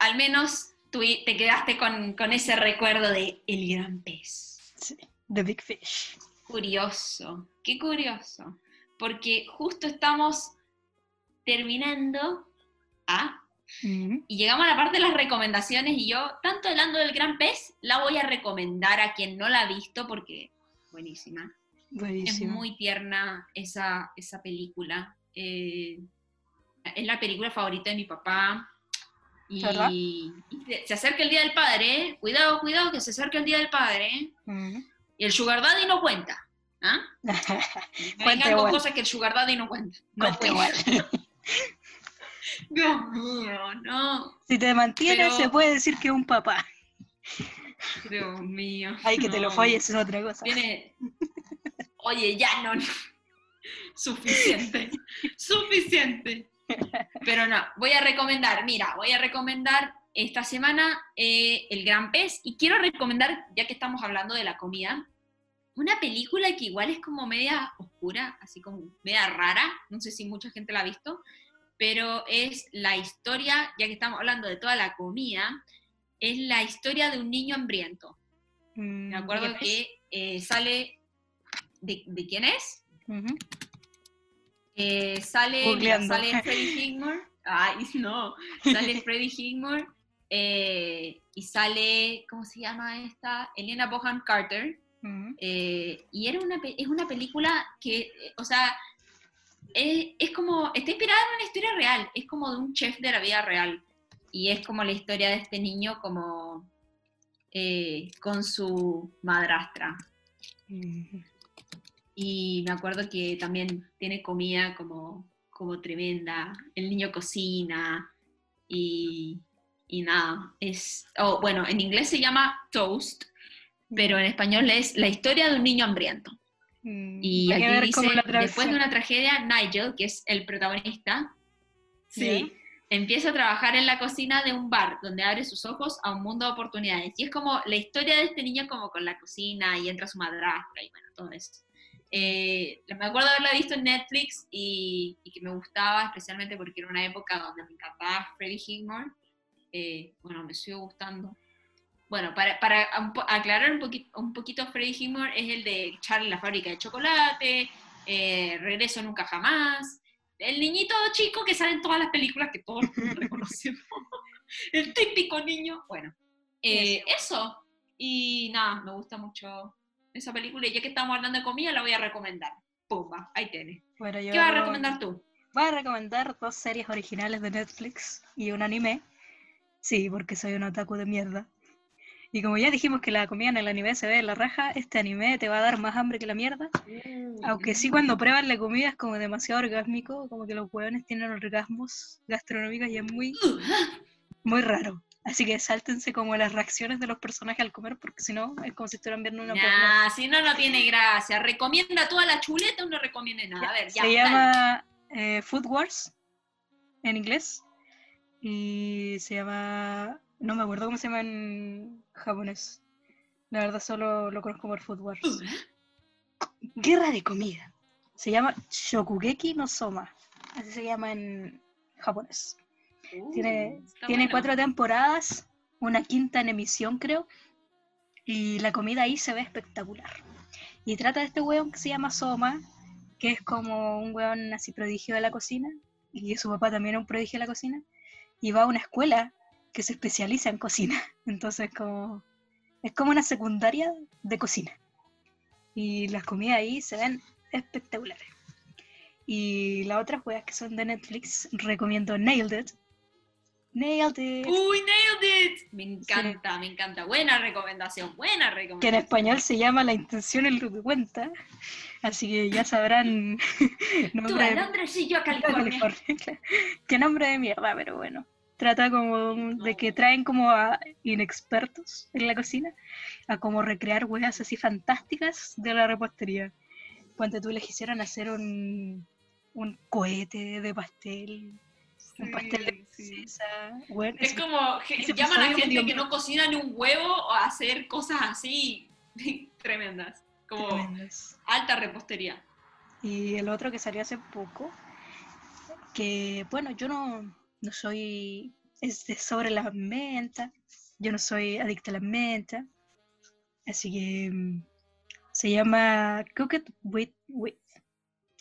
al menos tú te quedaste con, con ese recuerdo de el gran pez. Sí, The Big Fish. Curioso, qué curioso. Porque justo estamos terminando ¿ah? Y llegamos a la parte de las recomendaciones y yo, tanto hablando del Gran Pez, la voy a recomendar a quien no la ha visto porque buenísima. Es muy tierna esa, esa película. Eh, es la película favorita de mi papá. Y, se acerca el Día del Padre, cuidado, cuidado, que se acerca el Día del Padre. Y el Sugar Daddy no cuenta. ¿ah? <laughs> Vengan con cosas que el Sugar Daddy no cuenta. No cuenta. <laughs> Dios mío, no. Si te mantiene, se puede decir que es un papá. Dios mío. Ay, que te lo falles es otra cosa. Oye, ya no. <laughs> Suficiente. <laughs> Suficiente. Pero no, voy a recomendar, mira, voy a recomendar esta semana eh, El Gran Pez y quiero recomendar, ya que estamos hablando de la comida, una película que igual es como media oscura, así como media rara, no sé si mucha gente la ha visto, pero es la historia, ya que estamos hablando de toda la comida, es la historia de un niño hambriento. Mm, Me acuerdo que eh, sale... ¿De, quién es? Eh, sale, sale Freddie Highmore. <laughs> Ay, no. Sale Freddie Highmore. Eh, y sale, ¿cómo se llama esta? Elena Bohan Carter. y era una, es una película que, o sea, es, como, está inspirada en una historia real, es como de un chef de la vida real. Y es como la historia de este niño como eh, con su madrastra. Y me acuerdo que también tiene comida como, como tremenda. El niño cocina y, y nada. Es, oh, bueno, en inglés se llama Toast, pero en español es La historia de un niño hambriento. Mm, y aquí dice, después de una tragedia, Nigel, que es el protagonista, sí, empieza a trabajar en la cocina de un bar, donde abre sus ojos a un mundo de oportunidades. Y es como la historia de este niño como con la cocina, y entra su madrastra, y bueno, todo eso. Eh, me acuerdo haberla visto en Netflix y, que me gustaba, especialmente porque era una época donde me encantaba Freddie Highmore. Eh, bueno, me sigue gustando. Bueno, para, para aclarar un, poquito, un poquito, Freddie Highmore es el de Charlie la fábrica de chocolate, eh, Regreso nunca jamás, el niñito chico que sale en todas las películas que todos <laughs> reconocemos, el típico niño, bueno, eh, eso. Y nada, me gusta mucho esa película y ya que estamos hablando de comida la voy a recomendar. Pumba, ahí tienes. ¿Qué vas a recomendar tú? Voy a recomendar dos series originales de Netflix y un anime. Sí, porque soy un otaku de mierda. Y como ya dijimos que la comida en el anime se ve en la raja, este anime te va a dar más hambre que la mierda. Mm. Aunque sí cuando prueban la comida es como demasiado orgásmico, como que los hueones tienen orgasmos gastronómicos y es muy, muy raro. Así que sáltense como las reacciones de los personajes al comer, porque si no, es como si estuvieran viendo una nah, si no, no tiene gracia. Recomienda toda la chuleta o no recomiende nada. A ver, ya. Se llama eh, Food Wars, en inglés. Y se llama no me acuerdo cómo se llama en japonés. La verdad solo lo conozco por Food Wars. Guerra de comida. Se llama Shokugeki no Soma. Así se llama en japonés. Uh, tiene tiene cuatro temporadas, una quinta en emisión creo. Y la comida ahí se ve espectacular. Y trata de este weón que se llama Soma, que es como un weón así prodigio de la cocina. Y su papá también es un prodigio de la cocina. Y va a una escuela que se especializa en cocina. <laughs> Entonces, como, es como una secundaria de cocina. Y las comidas ahí se ven espectaculares. Y las otras juegas que son de Netflix, recomiendo Nailed It. Nailed It. Uy, Nailed It. Me encanta, me encanta. Buena recomendación, buena recomendación. Que en español se llama La intención es lo que cuenta. Así que ya sabrán. <laughs> nombre Tú, Londres y yo California. California. <laughs> Qué nombre de mierda, pero bueno trata como de que traen como a inexpertos en la cocina a como recrear huevas así fantásticas de la repostería. Cuando tú les hicieran hacer un, un cohete de pastel, un pastel de es, como llaman a gente que no cocina ni un huevo a hacer cosas así <laughs> tremendas, como alta repostería. Y el otro que salió hace poco, que bueno, yo no, no soy es sobre la menta, yo no soy adicta a la menta, así que mm, se llama Cooked with, with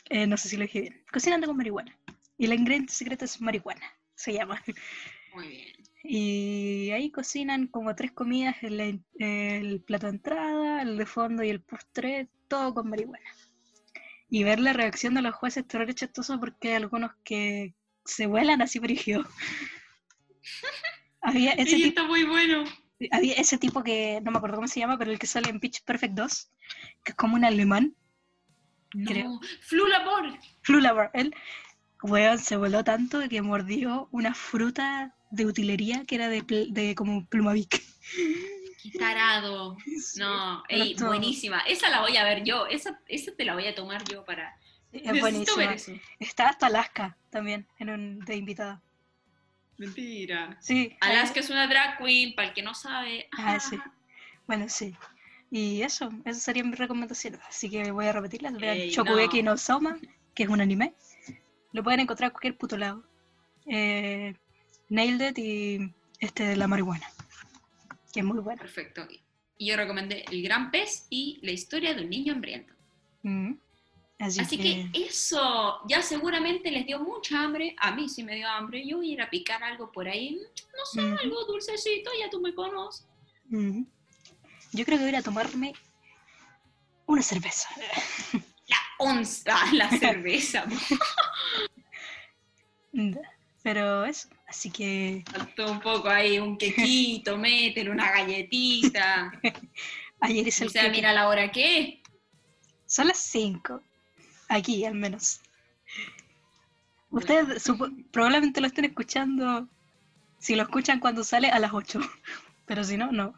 eh, no sé si lo dije bien, cocinando con marihuana. Y el ingrediente secreto es marihuana. Se llama. Muy bien. Y ahí cocinan como tres comidas, el, el plato de entrada, el de fondo y el postre, todo con marihuana. Y ver la reacción de los jueces es chistoso porque hay algunos que se vuelan así brígido. <laughs> Había ese Y tipo, está muy bueno. había ese tipo que, no me acuerdo cómo se llama, pero el que sale en Pitch Perfect 2, que es como un alemán, Creo. No. Flulabor. Flulabar, él, weón, se voló tanto que mordió una fruta de utilería que era de, pl- de como plumavic. Qué tarado. <laughs> No, ey, buenísima. Esa la voy a ver yo. Esa, esa te la voy a tomar yo para. Es Necesito buenísima. ver eso. Está hasta Alaska también, en un, de invitada. Mentira. Sí. Alaska es una drag queen, para el que no sabe. Ah, sí. Bueno, sí. Y eso, esas serían mis recomendaciones. Así que voy a repetirlas. Vean no. no Soma, que es un anime. Lo pueden encontrar en cualquier puto lado. Eh, Nailed It y este de la marihuana. Que es muy bueno. Perfecto. Y yo recomendé El Gran Pez y La historia de un niño hambriento. Mm. Así, Así que, que eso ya seguramente les dio mucha hambre. A mí sí me dio hambre. Yo voy a ir a picar algo por ahí. No sé, Ujú. algo dulcecito, ya tú me conoces. mm. yo creo que voy a ir a tomarme una cerveza. <laughs> Onza, la <laughs> cerveza. Pero eso, así que Faltó un poco ahí, un quequito, <laughs> métele una galletita. <laughs> ayer O el sea, queque. mira la hora que es. Son las 5. Aquí, al menos. Ustedes probablemente lo estén escuchando. Si lo escuchan cuando sale a las 8. Pero si no, no.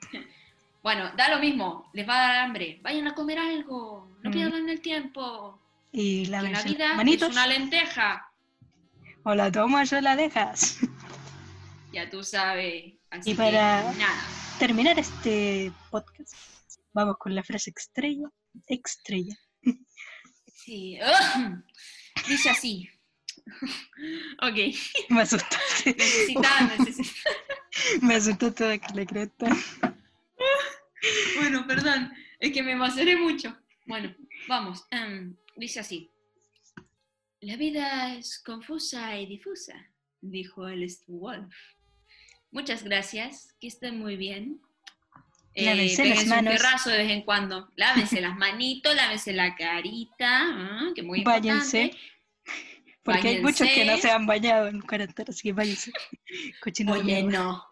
Bueno, da lo mismo, les va a dar hambre. Vayan a comer algo, no Ujú. pierdan el tiempo. Y Que la la vida manitos. es una lenteja. O la tomas o la dejas. <laughs> Ya tú sabes. Así Y para- que nada. Terminar este podcast. Vamos con la frase estrella. Estrella. Sí. Dice así. <laughs> ok. Me asustaste. Necesitaba, necesitaba. <laughs> Me asustaste que le cresta. <laughs> Bueno, perdón. Es que me emocioné mucho. Bueno, vamos. em, dice así. La vida es confusa y difusa, dijo el Wolf. Muchas gracias, que estén muy bien. Eh, Lávense las un manos. fierrazo de vez en cuando. Lávense las manitos, lávense la carita, ah, que muy Váyanse. importante. Porque hay muchos que no se han bañado en cuarentena, así que váyanse. <laughs> Cochinos de Oye, no.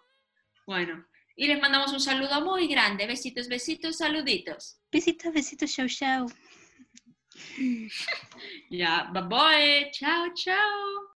Bueno, y les mandamos un saludo muy grande. Besitos, besitos, saluditos. Besitos, besitos, chau, chau. <laughs> Ya, bye bye. Chao, chao.